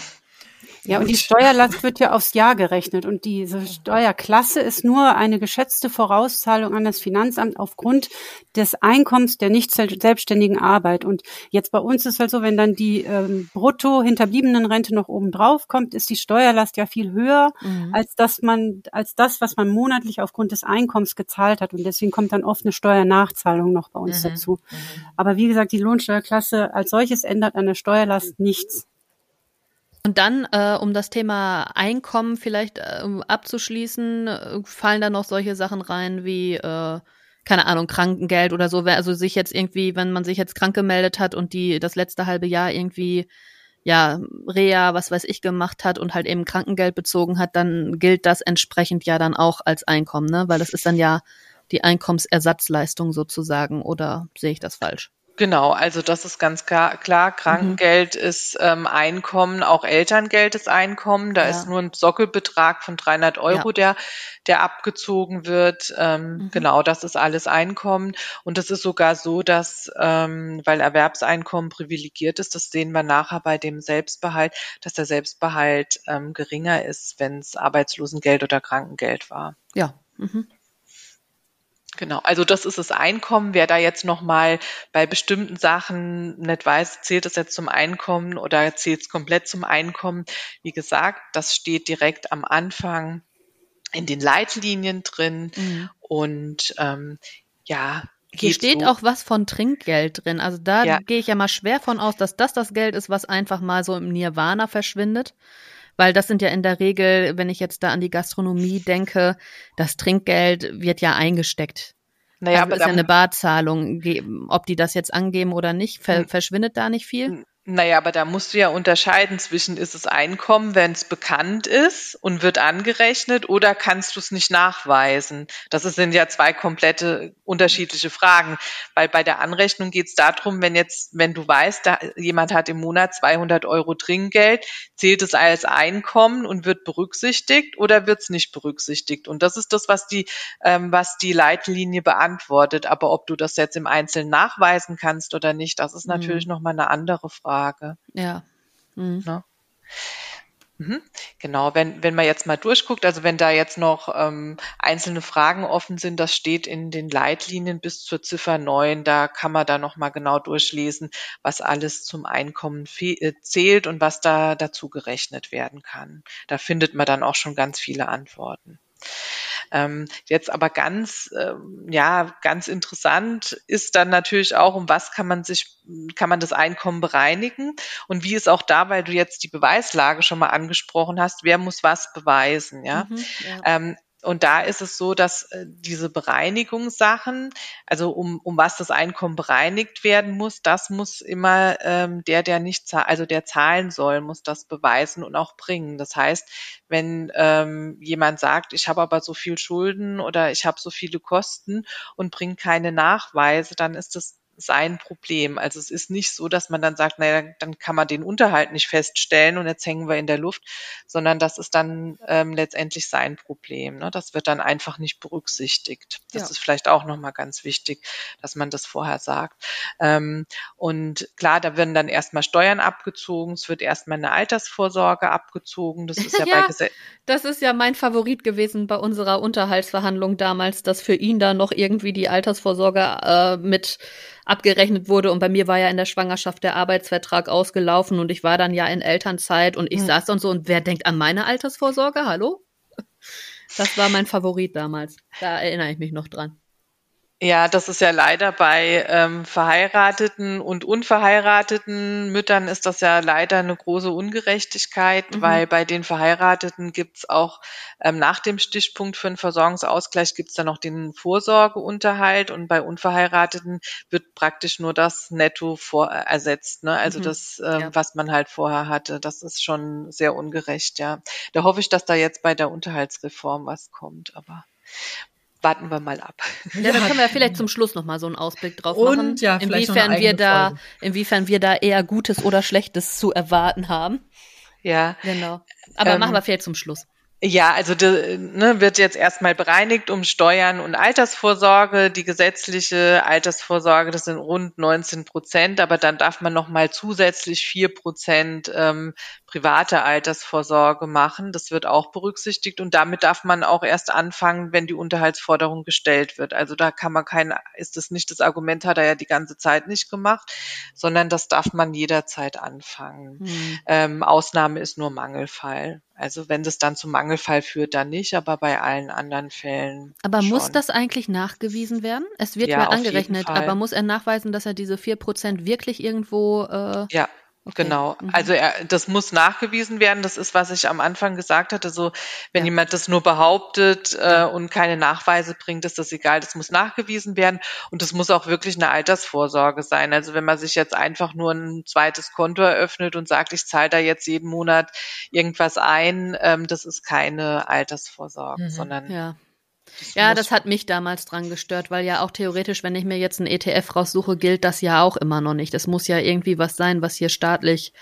Ja, und die Steuerlast wird ja aufs Jahr gerechnet und diese Steuerklasse ist nur eine geschätzte Vorauszahlung an das Finanzamt aufgrund des Einkommens der nicht selbstständigen Arbeit. Und jetzt bei uns ist halt so, wenn dann die ähm, brutto hinterbliebenen Rente noch oben drauf kommt, ist die Steuerlast ja viel höher mhm. als das man als das, was man monatlich aufgrund des Einkommens gezahlt hat. Und deswegen kommt dann oft eine Steuernachzahlung noch bei uns mhm. dazu. Mhm. Aber wie gesagt, die Lohnsteuerklasse als solches ändert an der Steuerlast nichts. Und dann, äh, um das Thema Einkommen vielleicht äh, abzuschließen, äh, fallen da noch solche Sachen rein wie, äh, keine Ahnung, Krankengeld oder so. Also sich jetzt irgendwie, wenn man sich jetzt krank gemeldet hat und die das letzte halbe Jahr irgendwie ja, Reha, was weiß ich, gemacht hat und halt eben Krankengeld bezogen hat, dann gilt das entsprechend ja dann auch als Einkommen, ne? Weil das ist dann ja die Einkommensersatzleistung sozusagen, oder sehe ich das falsch? Genau, also das ist ganz klar. klar. Krankengeld mhm. ist ähm, Einkommen, auch Elterngeld ist Einkommen. Da ja. ist nur ein Sockelbetrag von 300 Euro, ja. der, der abgezogen wird. Ähm, mhm. Genau, das ist alles Einkommen. Und es ist sogar so, dass, ähm, weil Erwerbseinkommen privilegiert ist, das sehen wir nachher bei dem Selbstbehalt, dass der Selbstbehalt ähm, geringer ist, wenn es Arbeitslosengeld oder Krankengeld war. Ja. Mhm. Genau, also das ist das Einkommen. Wer da jetzt nochmal bei bestimmten Sachen nicht weiß, zählt es jetzt zum Einkommen oder zählt es komplett zum Einkommen, wie gesagt, das steht direkt am Anfang in den Leitlinien drin mhm. und ähm, ja. Hier steht so. auch was von Trinkgeld drin. Also da ja. gehe ich ja mal schwer von aus, dass das das Geld ist, was einfach mal so im Nirvana verschwindet. Weil das sind ja in der Regel, wenn ich jetzt da an die Gastronomie denke, das Trinkgeld wird ja eingesteckt. Naja, also aber ist ja eine Barzahlung. Ob die das jetzt angeben oder nicht, ver hm. verschwindet da nicht viel? Naja, aber da musst du ja unterscheiden zwischen, ist es Einkommen, wenn es bekannt ist und wird angerechnet, oder kannst du es nicht nachweisen? Das sind ja zwei komplette unterschiedliche Fragen, weil bei der Anrechnung geht es darum, wenn jetzt, wenn du weißt, da, jemand hat im Monat 200 Euro Trinkgeld, zählt es als Einkommen und wird berücksichtigt oder wird es nicht berücksichtigt? Und das ist das, was die, ähm, was die Leitlinie beantwortet. Aber ob du das jetzt im Einzelnen nachweisen kannst oder nicht, das ist mhm. natürlich mhm. nochmal eine andere Frage. Frage. Ja. Mhm. Ne? Mhm. Genau, wenn, wenn man jetzt mal durchguckt, also wenn da jetzt noch ähm, einzelne Fragen offen sind, das steht in den Leitlinien bis zur Ziffer 9, da kann man da nochmal genau durchlesen, was alles zum Einkommen äh, zählt und was da dazu gerechnet werden kann. Da findet man dann auch schon ganz viele Antworten. Ähm, jetzt aber ganz, ähm, ja, ganz interessant ist dann natürlich auch, um was kann man sich, kann man das Einkommen bereinigen und wie ist auch da, weil du jetzt die Beweislage schon mal angesprochen hast, wer muss was beweisen, ja. Mhm, ja. Ähm, und da ist es so, dass äh, diese Bereinigungssachen, also um, um was das Einkommen bereinigt werden muss, das muss immer ähm, der, der nicht zahlt, also der zahlen soll, muss das beweisen und auch bringen. Das heißt, wenn ähm, jemand sagt, ich habe aber so viel Schulden oder ich habe so viele Kosten und bringt keine Nachweise, dann ist das sein Problem. Also es ist nicht so, dass man dann sagt, naja, dann kann man den Unterhalt nicht feststellen und jetzt hängen wir in der Luft, sondern das ist dann ähm, letztendlich sein Problem. Ne? Das wird dann einfach nicht berücksichtigt. Das ja. ist vielleicht auch nochmal ganz wichtig, dass man das vorher sagt. Ähm, und klar, da werden dann erstmal Steuern abgezogen, es wird erstmal eine Altersvorsorge abgezogen. Das ist ja, ja bei Gesetz. Das ist ja mein Favorit gewesen bei unserer Unterhaltsverhandlung damals, dass für ihn da noch irgendwie die Altersvorsorge äh, mit abgerechnet wurde. Und bei mir war ja in der Schwangerschaft der Arbeitsvertrag ausgelaufen und ich war dann ja in Elternzeit und ich hm. saß dann so und wer denkt an meine Altersvorsorge? Hallo? Das war mein Favorit damals. Da erinnere ich mich noch dran. Ja, das ist ja leider bei ähm, verheirateten und unverheirateten Müttern ist das ja leider eine große Ungerechtigkeit, mhm. weil bei den Verheirateten gibt's auch ähm, nach dem Stichpunkt für einen Versorgungsausgleich gibt's dann noch den Vorsorgeunterhalt und bei Unverheirateten wird praktisch nur das Netto vor, ersetzt, ne? also mhm. das, äh, ja. was man halt vorher hatte. Das ist schon sehr ungerecht, ja. Da hoffe ich, dass da jetzt bei der Unterhaltsreform was kommt, aber warten wir mal ab. Ja, dann können wir vielleicht zum Schluss noch mal so einen Ausblick drauf machen, Und, ja, inwiefern wir da, Folge. inwiefern wir da eher Gutes oder Schlechtes zu erwarten haben. Ja. Genau. Aber ähm, machen wir vielleicht zum Schluss. Ja, also de, ne, wird jetzt erstmal bereinigt um Steuern und Altersvorsorge. Die gesetzliche Altersvorsorge, das sind rund 19 Prozent, aber dann darf man noch mal zusätzlich vier Prozent ähm, private Altersvorsorge machen. Das wird auch berücksichtigt und damit darf man auch erst anfangen, wenn die Unterhaltsforderung gestellt wird. Also da kann man kein, ist das nicht das Argument, hat er ja die ganze Zeit nicht gemacht, sondern das darf man jederzeit anfangen. Mhm. Ähm, Ausnahme ist nur Mangelfall. Also wenn das dann zum Mangelfall führt, dann nicht, aber bei allen anderen Fällen. Aber schon. muss das eigentlich nachgewiesen werden? Es wird ja, angerechnet, aber muss er nachweisen, dass er diese vier Prozent wirklich irgendwo äh, ja. Okay. Genau. Mhm. Also er, das muss nachgewiesen werden. Das ist, was ich am Anfang gesagt hatte. So, wenn ja. jemand das nur behauptet äh, und keine Nachweise bringt, ist das egal. Das muss nachgewiesen werden und das muss auch wirklich eine Altersvorsorge sein. Also wenn man sich jetzt einfach nur ein zweites Konto eröffnet und sagt, ich zahle da jetzt jeden Monat irgendwas ein, ähm, das ist keine Altersvorsorge, mhm. sondern ja. Das ja, das hat mich damals dran gestört, weil ja auch theoretisch, wenn ich mir jetzt ein ETF raussuche, gilt das ja auch immer noch nicht. Es muss ja irgendwie was sein, was hier staatlich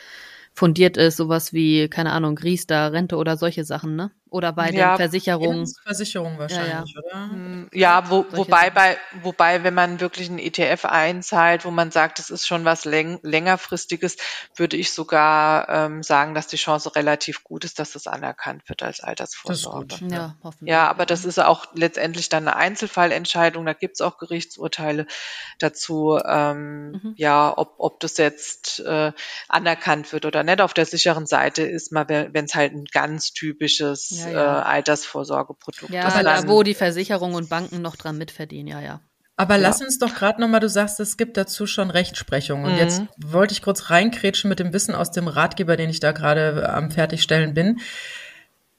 fundiert ist, sowas wie, keine Ahnung, Riester, Rente oder solche Sachen, ne? Oder bei ja, den Versicherungen. Versicherung wahrscheinlich, ja, ja. oder? Hm, ja, wo, wobei bei, wobei, wenn man wirklich einen ETF einzahlt, wo man sagt, das ist schon was läng längerfristiges, würde ich sogar ähm, sagen, dass die Chance relativ gut ist, dass das anerkannt wird als Altersvorsorge. Das ist gut, ja, hoffentlich. ja, aber das ist auch letztendlich dann eine Einzelfallentscheidung. Da gibt's auch Gerichtsurteile dazu, ähm, mhm. ja, ob, ob das jetzt äh, anerkannt wird oder nicht auf der sicheren Seite ist, mal wenn es halt ein ganz typisches ja, ja. Äh, Altersvorsorgeprodukt ja, ist. Ja, wo die Versicherungen und Banken noch dran mitverdienen, ja, ja. Aber lass uns doch gerade nochmal, du sagst, es gibt dazu schon Rechtsprechung. Und mhm. jetzt wollte ich kurz reinkrätschen mit dem Wissen aus dem Ratgeber, den ich da gerade am Fertigstellen bin.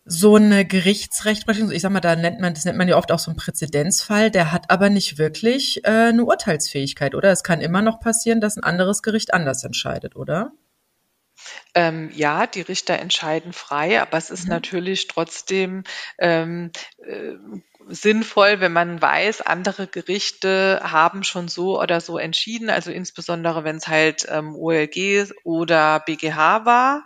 So eine Gerichtsrechtsprechung, ich sag mal, da nennt man, das nennt man ja oft auch so einen Präzedenzfall, der hat aber nicht wirklich äh, eine Urteilsfähigkeit, oder? Es kann immer noch passieren, dass ein anderes Gericht anders entscheidet, oder? Ähm, ja, die Richter entscheiden frei, aber es ist mhm. natürlich trotzdem ähm, äh, sinnvoll, wenn man weiß, andere Gerichte haben schon so oder so entschieden, also insbesondere wenn es halt ähm, OLG oder BGH war,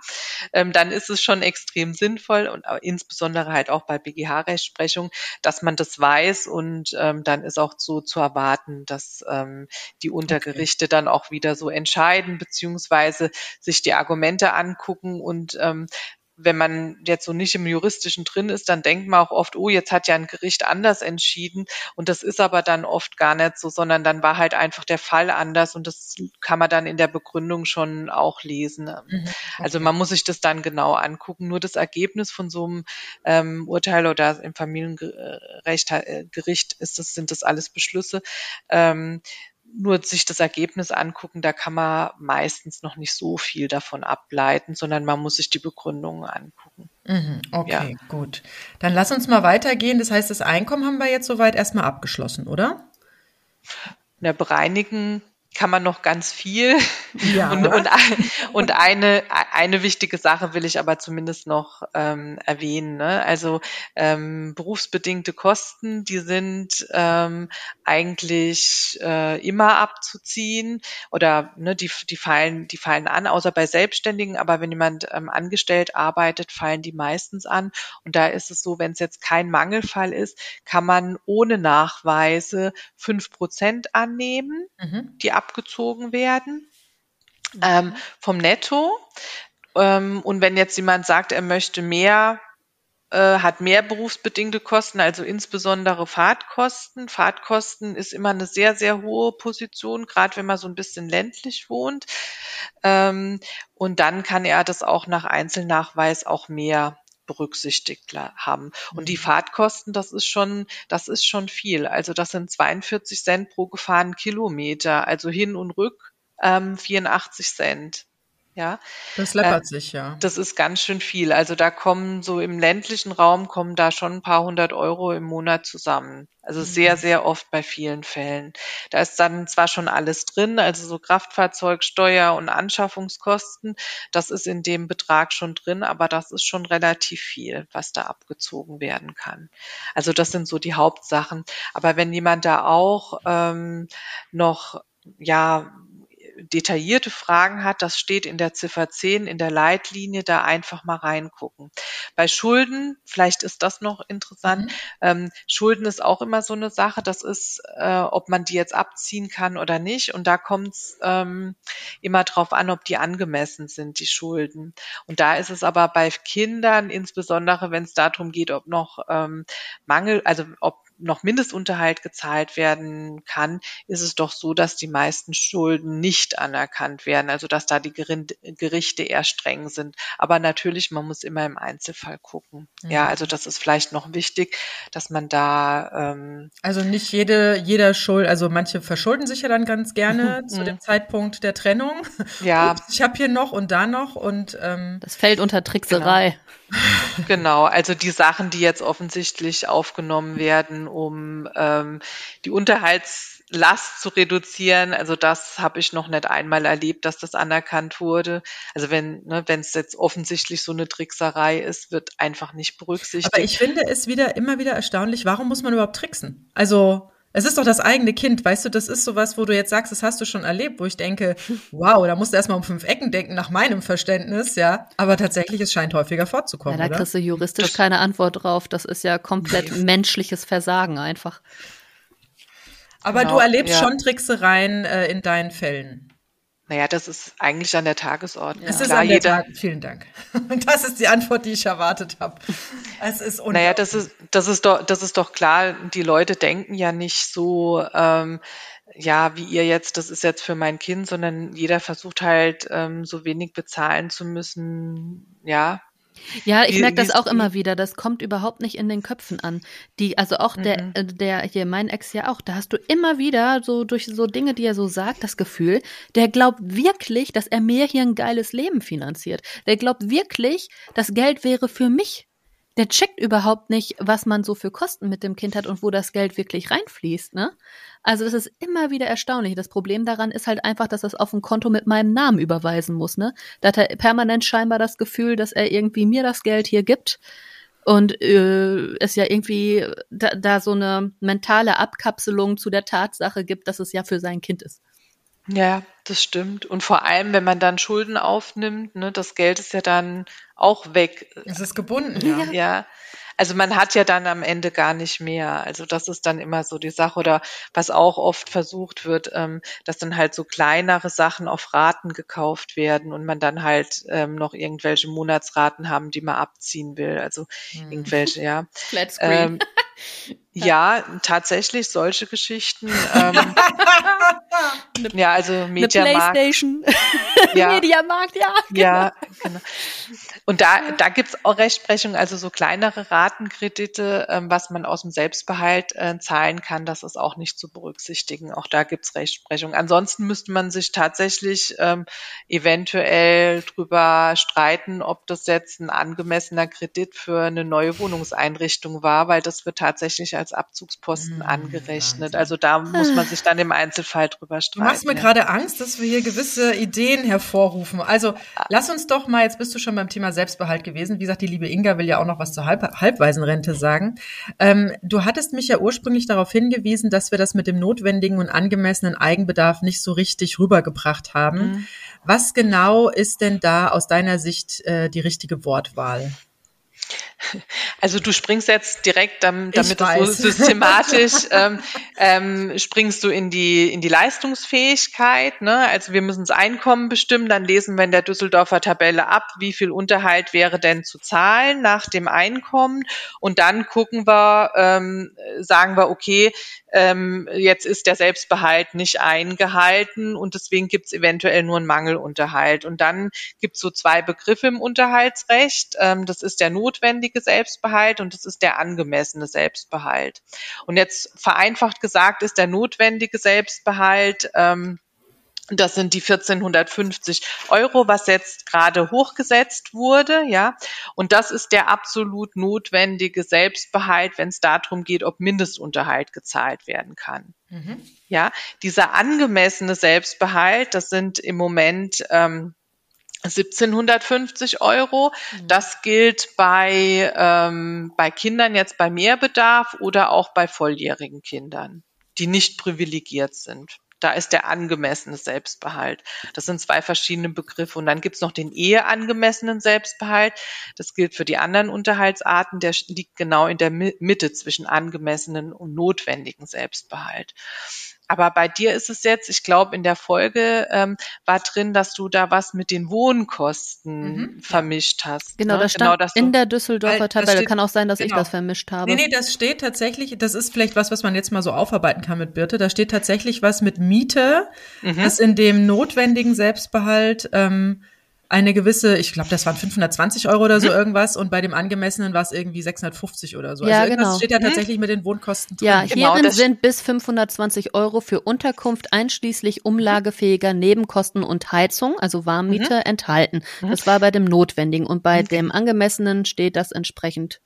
ähm, dann ist es schon extrem sinnvoll und insbesondere halt auch bei BGH-Rechtsprechung, dass man das weiß und ähm, dann ist auch so zu erwarten, dass ähm, die Untergerichte okay. dann auch wieder so entscheiden, beziehungsweise sich die Argumente angucken und ähm, wenn man jetzt so nicht im Juristischen drin ist, dann denkt man auch oft, oh, jetzt hat ja ein Gericht anders entschieden. Und das ist aber dann oft gar nicht so, sondern dann war halt einfach der Fall anders und das kann man dann in der Begründung schon auch lesen. Mhm, also man muss sich das dann genau angucken. Nur das Ergebnis von so einem ähm, Urteil oder im Familienrecht äh, Gericht ist das, sind das alles Beschlüsse. Ähm, nur sich das Ergebnis angucken, da kann man meistens noch nicht so viel davon ableiten, sondern man muss sich die Begründungen angucken. Mhm, okay, ja. gut. Dann lass uns mal weitergehen. Das heißt, das Einkommen haben wir jetzt soweit erstmal abgeschlossen, oder? Na, bereinigen kann man noch ganz viel. Ja. Und, und, und eine, eine wichtige Sache will ich aber zumindest noch ähm, erwähnen. Ne? Also ähm, berufsbedingte Kosten, die sind ähm, eigentlich äh, immer abzuziehen oder ne, die, die, fallen, die fallen an, außer bei Selbstständigen, aber wenn jemand ähm, angestellt arbeitet, fallen die meistens an. Und da ist es so, wenn es jetzt kein Mangelfall ist, kann man ohne Nachweise fünf Prozent annehmen, mhm. die abgezogen werden ähm, vom Netto. Ähm, und wenn jetzt jemand sagt, er möchte mehr, äh, hat mehr berufsbedingte Kosten, also insbesondere Fahrtkosten. Fahrtkosten ist immer eine sehr, sehr hohe Position, gerade wenn man so ein bisschen ländlich wohnt. Ähm, und dann kann er das auch nach Einzelnachweis auch mehr berücksichtigt haben. Und die mhm. Fahrtkosten, das ist schon, das ist schon viel. Also das sind 42 Cent pro gefahrenen Kilometer, also hin und rück ähm, 84 Cent. Ja. Das läppert äh, sich, ja. Das ist ganz schön viel. Also da kommen so im ländlichen Raum kommen da schon ein paar hundert Euro im Monat zusammen. Also mhm. sehr, sehr oft bei vielen Fällen. Da ist dann zwar schon alles drin, also so Kraftfahrzeug, Steuer und Anschaffungskosten. Das ist in dem Betrag schon drin, aber das ist schon relativ viel, was da abgezogen werden kann. Also das sind so die Hauptsachen. Aber wenn jemand da auch ähm, noch ja detaillierte Fragen hat, das steht in der Ziffer 10 in der Leitlinie, da einfach mal reingucken. Bei Schulden, vielleicht ist das noch interessant, mhm. ähm, Schulden ist auch immer so eine Sache, das ist, äh, ob man die jetzt abziehen kann oder nicht. Und da kommt es ähm, immer drauf an, ob die angemessen sind, die Schulden. Und da ist es aber bei Kindern, insbesondere wenn es darum geht, ob noch ähm, Mangel, also ob noch Mindestunterhalt gezahlt werden kann, ist es doch so, dass die meisten Schulden nicht anerkannt werden, also dass da die Gerichte eher streng sind. Aber natürlich, man muss immer im Einzelfall gucken. Mhm. Ja, also das ist vielleicht noch wichtig, dass man da ähm, also nicht jede jeder Schuld, also manche verschulden sich ja dann ganz gerne zu dem Zeitpunkt der Trennung. Ja, Ups, ich habe hier noch und da noch und ähm, das fällt unter Trickserei. Genau. Genau, also die Sachen, die jetzt offensichtlich aufgenommen werden, um ähm, die Unterhaltslast zu reduzieren, also das habe ich noch nicht einmal erlebt, dass das anerkannt wurde. Also wenn ne, wenn es jetzt offensichtlich so eine Trickserei ist, wird einfach nicht berücksichtigt. Aber ich finde es wieder immer wieder erstaunlich, warum muss man überhaupt tricksen? Also es ist doch das eigene Kind, weißt du, das ist sowas, wo du jetzt sagst, das hast du schon erlebt, wo ich denke, wow, da musst du erstmal um fünf Ecken denken, nach meinem Verständnis, ja. Aber tatsächlich, es scheint häufiger vorzukommen. Ja, da kriegst du juristisch das, keine Antwort drauf. Das ist ja komplett nee. menschliches Versagen einfach. Aber genau, du erlebst ja. schon Tricksereien äh, in deinen Fällen. Naja, das ist eigentlich an der Tagesordnung. Es ist Klar, an der jeder, Tag Vielen Dank. Das ist die Antwort, die ich erwartet habe. Es ist Naja, das ist, das ist doch, das ist doch klar. Die Leute denken ja nicht so, ähm, ja, wie ihr jetzt, das ist jetzt für mein Kind, sondern jeder versucht halt, ähm, so wenig bezahlen zu müssen, ja, ja, ich merke das auch immer wieder. Das kommt überhaupt nicht in den Köpfen an. Die, also auch der, mhm. Äh, der hier, mein Ex ja auch, da hast du immer wieder so durch so Dinge, die er so sagt, das Gefühl, der glaubt wirklich, dass er mir hier ein geiles Leben finanziert. Der glaubt wirklich, das Geld wäre für mich der checkt überhaupt nicht, was man so für Kosten mit dem Kind hat und wo das Geld wirklich reinfließt, ne? Also das ist immer wieder erstaunlich. Das Problem daran ist halt einfach, dass es auf ein Konto mit meinem Namen überweisen muss, ne? Da hat er permanent scheinbar das Gefühl, dass er irgendwie mir das Geld hier gibt und äh, es ja irgendwie da, da so eine mentale Abkapselung zu der Tatsache gibt, dass es ja für sein Kind ist. Ja, das stimmt. Und vor allem, wenn man dann Schulden aufnimmt, ne, das Geld ist ja dann auch weg. Es ist gebunden, ja. Ja. Also man hat ja dann am Ende gar nicht mehr. Also das ist dann immer so die Sache. Oder was auch oft versucht wird, ähm, dass dann halt so kleinere Sachen auf Raten gekauft werden und man dann halt ähm, noch irgendwelche Monatsraten haben, die man abziehen will. Also hm. irgendwelche, ja. Screen. Ähm, ja, tatsächlich solche Geschichten. Ähm, ja, also Mediamarkt. PlayStation. Ja, Mediamarkt, ja. Genau. Ja, genau. Und da, da gibt's auch Rechtsprechung, also so kleinere Ratenkredite, ähm, was man aus dem Selbstbehalt äh, zahlen kann, das ist auch nicht zu berücksichtigen. Auch da gibt's Rechtsprechung. Ansonsten müsste man sich tatsächlich ähm, eventuell drüber streiten, ob das jetzt ein angemessener Kredit für eine neue Wohnungseinrichtung war, weil das wird tatsächlich als Abzugsposten mhm, angerechnet. Wahnsinn. Also da muss man sich dann im Einzelfall drüber streiten. Du machst mir ja. gerade Angst, dass wir hier gewisse Ideen hervorrufen. Also lass uns doch mal, jetzt bist du schon beim Thema Selbstbehalt gewesen. Wie gesagt, die liebe Inga will ja auch noch was zur Halb Halbwaisenrente sagen. Ähm, du hattest mich ja ursprünglich darauf hingewiesen, dass wir das mit dem notwendigen und angemessenen Eigenbedarf nicht so richtig rübergebracht haben. Mhm. Was genau ist denn da aus deiner Sicht äh, die richtige Wortwahl? Also du springst jetzt direkt, damit das so systematisch ähm, ähm, springst du in die in die Leistungsfähigkeit. Ne? Also wir müssen das Einkommen bestimmen, dann lesen wir in der Düsseldorfer Tabelle ab, wie viel Unterhalt wäre denn zu zahlen nach dem Einkommen und dann gucken wir, ähm, sagen wir, okay, ähm, jetzt ist der Selbstbehalt nicht eingehalten und deswegen gibt es eventuell nur einen Mangelunterhalt. Und dann gibt es so zwei Begriffe im Unterhaltsrecht. Ähm, das ist der notwendige Selbstbehalt und das ist der angemessene Selbstbehalt. Und jetzt vereinfacht gesagt ist der notwendige Selbstbehalt ähm, das sind die 1450 Euro, was jetzt gerade hochgesetzt wurde, ja. Und das ist der absolut notwendige Selbstbehalt, wenn es darum geht, ob Mindestunterhalt gezahlt werden kann. Mhm. Ja, dieser angemessene Selbstbehalt, das sind im Moment ähm, 1750 Euro. Mhm. Das gilt bei, ähm, bei Kindern jetzt bei Mehrbedarf oder auch bei volljährigen Kindern, die nicht privilegiert sind. Da ist der angemessene Selbstbehalt. Das sind zwei verschiedene Begriffe. Und dann gibt's noch den eheangemessenen Selbstbehalt. Das gilt für die anderen Unterhaltsarten. Der liegt genau in der Mitte zwischen angemessenen und notwendigen Selbstbehalt. Aber bei dir ist es jetzt, ich glaube, in der Folge ähm, war drin, dass du da was mit den Wohnkosten mhm. vermischt hast. Genau, ne? das stand genau, in der Düsseldorfer Tabelle. Steht, Kann auch sein, dass genau. ich das vermischt habe. Nee, nee, das steht tatsächlich, das ist vielleicht was, was man jetzt mal so aufarbeiten kann mit Birte. Da steht tatsächlich was mit Miete, mhm. das in dem notwendigen Selbstbehalt ähm, eine gewisse, ich glaube, das waren 520 Euro oder so mhm. irgendwas und bei dem angemessenen war es irgendwie 650 oder so. Ja, also genau. steht ja mhm. tatsächlich mit den Wohnkosten drin. Ja, genau, hierin sind bis 520 Euro für Unterkunft einschließlich umlagefähiger Nebenkosten und Heizung, also Warmmiete, mhm. enthalten. Mhm. Das war bei dem Notwendigen und bei mhm. dem angemessenen steht das entsprechend.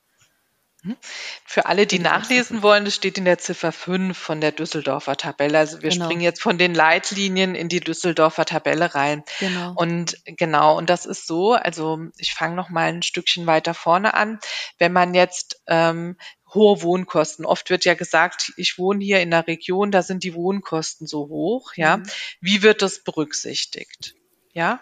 Für alle, die nachlesen wollen, das steht in der Ziffer 5 von der Düsseldorfer Tabelle. Also wir genau. springen jetzt von den Leitlinien in die Düsseldorfer Tabelle rein. Genau. Und genau, und das ist so, also ich fange noch mal ein Stückchen weiter vorne an. Wenn man jetzt ähm, hohe Wohnkosten. Oft wird ja gesagt, ich wohne hier in einer Region, da sind die Wohnkosten so hoch, ja. Mhm. Wie wird das berücksichtigt? Ja,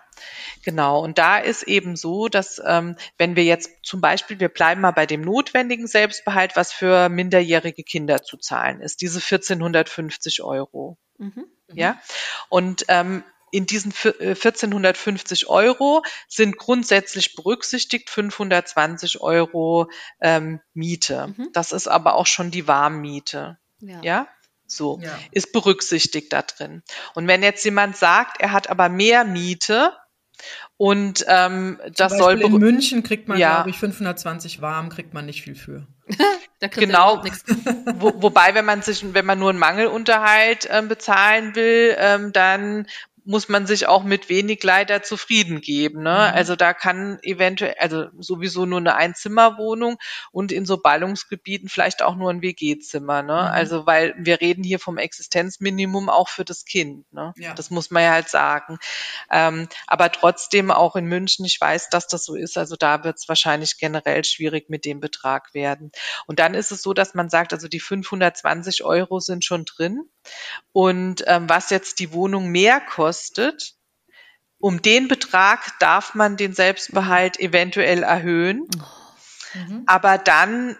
genau. Und da ist eben so, dass ähm, wenn wir jetzt zum Beispiel, wir bleiben mal bei dem notwendigen Selbstbehalt, was für minderjährige Kinder zu zahlen ist, diese 1450 Euro. Mhm. Ja, und ähm, in diesen 1450 äh, Euro sind grundsätzlich berücksichtigt 520 Euro ähm, Miete. Mhm. Das ist aber auch schon die Warmmiete. Ja. ja? So, ja. ist berücksichtigt da drin. Und wenn jetzt jemand sagt, er hat aber mehr Miete, und ähm, das soll in München kriegt man ja. glaube ich 520 warm, kriegt man nicht viel für. genau. Wo, wobei, wenn man sich, wenn man nur einen Mangelunterhalt ähm, bezahlen will, ähm, dann muss man sich auch mit wenig leider zufrieden geben. Ne? Mhm. Also da kann eventuell, also sowieso nur eine Einzimmerwohnung und in so Ballungsgebieten vielleicht auch nur ein WG-Zimmer. Ne? Mhm. Also weil wir reden hier vom Existenzminimum auch für das Kind. Ne? Ja. Das muss man ja halt sagen. Ähm, aber trotzdem auch in München, ich weiß, dass das so ist. Also da wird es wahrscheinlich generell schwierig mit dem Betrag werden. Und dann ist es so, dass man sagt, also die 520 Euro sind schon drin. Und ähm, was jetzt die Wohnung mehr kostet, um den Betrag darf man den Selbstbehalt eventuell erhöhen. Mhm. Aber dann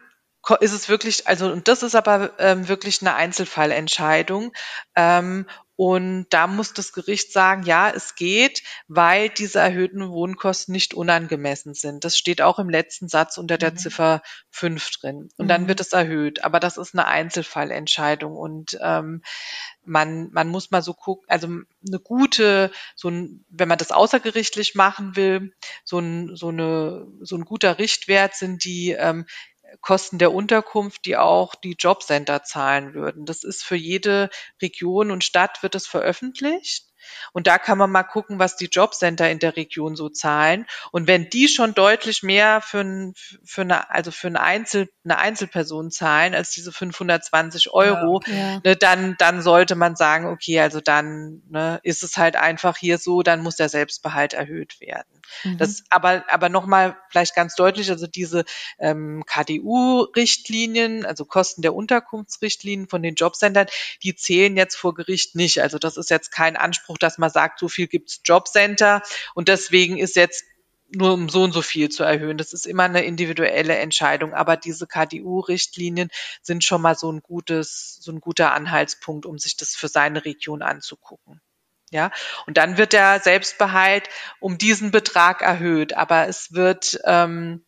ist es wirklich, also und das ist aber ähm, wirklich eine Einzelfallentscheidung, ähm, Und da muss das Gericht sagen, ja, es geht, weil diese erhöhten Wohnkosten nicht unangemessen sind. Das steht auch im letzten Satz unter der mhm. Ziffer 5 drin. Und mhm. dann wird es erhöht. Aber das ist eine Einzelfallentscheidung. Und ähm, man, man muss mal so gucken, also eine gute, so ein, wenn man das außergerichtlich machen will, so ein, so eine, so ein guter Richtwert sind die ähm, Kosten der Unterkunft, die auch die Jobcenter zahlen würden. Das ist für jede Region und Stadt wird es veröffentlicht. Und da kann man mal gucken, was die Jobcenter in der Region so zahlen. Und wenn die schon deutlich mehr für, ein, für eine, also für eine, Einzel, eine Einzelperson zahlen als diese 520 Euro, ja, Ne, dann, dann sollte man sagen, okay, also dann ne, ist es halt einfach hier so, dann muss der Selbstbehalt erhöht werden. Mhm. Das, aber, aber nochmal vielleicht ganz deutlich, also diese ähm, KDU-Richtlinien, also Kosten der Unterkunftsrichtlinien von den Jobcentern, die zählen jetzt vor Gericht nicht. Also das ist jetzt kein Anspruch, dass man sagt, so viel gibt's Jobcenter und deswegen ist jetzt nur um so und so viel zu erhöhen. Das ist immer eine individuelle Entscheidung. Aber diese KDU-Richtlinien sind schon mal so ein gutes, so ein guter Anhaltspunkt, um sich das für seine Region anzugucken. Ja, und dann wird der Selbstbehalt um diesen Betrag erhöht, aber es wird ähm,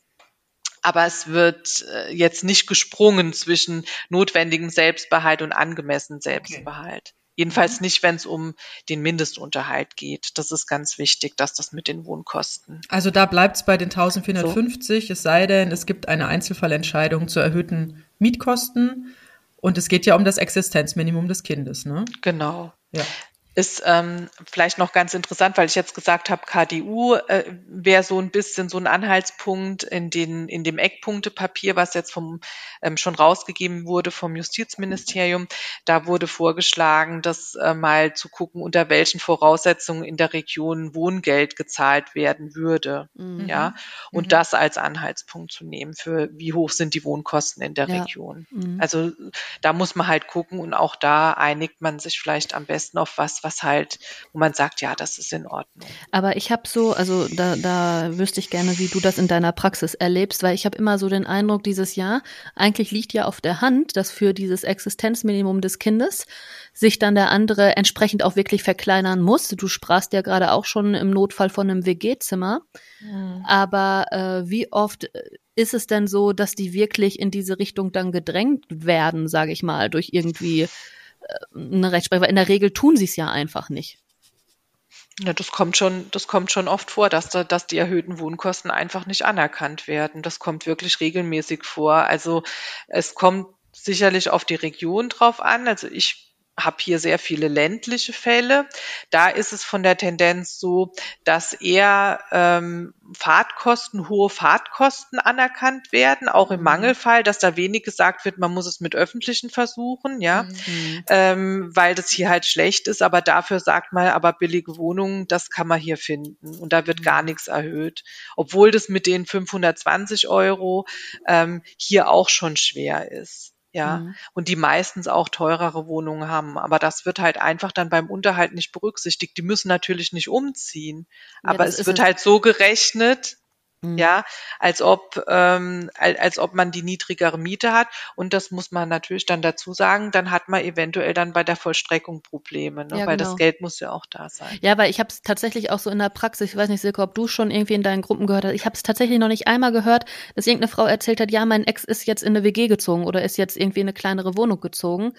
aber es wird äh, jetzt nicht gesprungen zwischen notwendigem Selbstbehalt und angemessenem Selbstbehalt. Okay. Jedenfalls mhm. nicht, wenn es um den Mindestunterhalt geht. Das ist ganz wichtig, dass das mit den Wohnkosten. Also da bleibt es bei den 1450, so. es sei denn, es gibt eine Einzelfallentscheidung zu erhöhten Mietkosten. Und es geht ja um das Existenzminimum des Kindes, ne? Genau. Ja ist ähm, vielleicht noch ganz interessant, weil ich jetzt gesagt habe, KDU äh, wäre so ein bisschen so ein Anhaltspunkt in, den, in dem Eckpunktepapier, was jetzt vom, ähm, schon rausgegeben wurde vom Justizministerium. Da wurde vorgeschlagen, das äh, mal zu gucken, unter welchen Voraussetzungen in der Region Wohngeld gezahlt werden würde. Mhm. Ja, und mhm. das als Anhaltspunkt zu nehmen für wie hoch sind die Wohnkosten in der ja. Region. Mhm. Also da muss man halt gucken und auch da einigt man sich vielleicht am besten auf was, was halt, wo man sagt, ja, das ist in Ordnung. Aber ich habe so, also da, da wüsste ich gerne, wie du das in deiner Praxis erlebst, weil ich habe immer so den Eindruck, dieses Jahr, eigentlich liegt ja auf der Hand, dass für dieses Existenzminimum des Kindes sich dann der andere entsprechend auch wirklich verkleinern muss. Du sprachst ja gerade auch schon im Notfall von einem WG-Zimmer. Mhm. Aber äh, wie oft ist es denn so, dass die wirklich in diese Richtung dann gedrängt werden, sage ich mal, durch irgendwie eine Rechtsprechung, weil in der Regel tun sie es ja einfach nicht. Ja, das kommt schon, das kommt schon oft vor, dass, da, dass die erhöhten Wohnkosten einfach nicht anerkannt werden. Das kommt wirklich regelmäßig vor. Also es kommt sicherlich auf die Region drauf an. Also ich habe hier sehr viele ländliche Fälle. Da ist es von der Tendenz so, dass eher ähm, Fahrtkosten, hohe Fahrtkosten anerkannt werden, auch im mhm. Mangelfall, dass da wenig gesagt wird, man muss es mit öffentlichen versuchen, ja, mhm. ähm, weil das hier halt schlecht ist, aber dafür sagt man, aber billige Wohnungen, das kann man hier finden und da wird mhm. gar nichts erhöht, obwohl das mit den 520 Euro ähm, hier auch schon schwer ist ja, mhm. und die meistens auch teurere Wohnungen haben. Aber das wird halt einfach dann beim Unterhalt nicht berücksichtigt. Die müssen natürlich nicht umziehen, ja, aber es wird es. halt so gerechnet, Mhm. Ja, als ob, ähm, als, als ob man die niedrigere Miete hat. Und das muss man natürlich dann dazu sagen, dann hat man eventuell dann bei der Vollstreckung Probleme, ne? Ja, weil genau. das Geld muss ja auch da sein. Ja, weil ich habe es tatsächlich auch so in der Praxis, ich weiß nicht, Silke, ob du schon irgendwie in deinen Gruppen gehört hast, ich habe es tatsächlich noch nicht einmal gehört, dass irgendeine Frau erzählt hat, ja, mein Ex ist jetzt in eine WG gezogen oder ist jetzt irgendwie in eine kleinere Wohnung gezogen.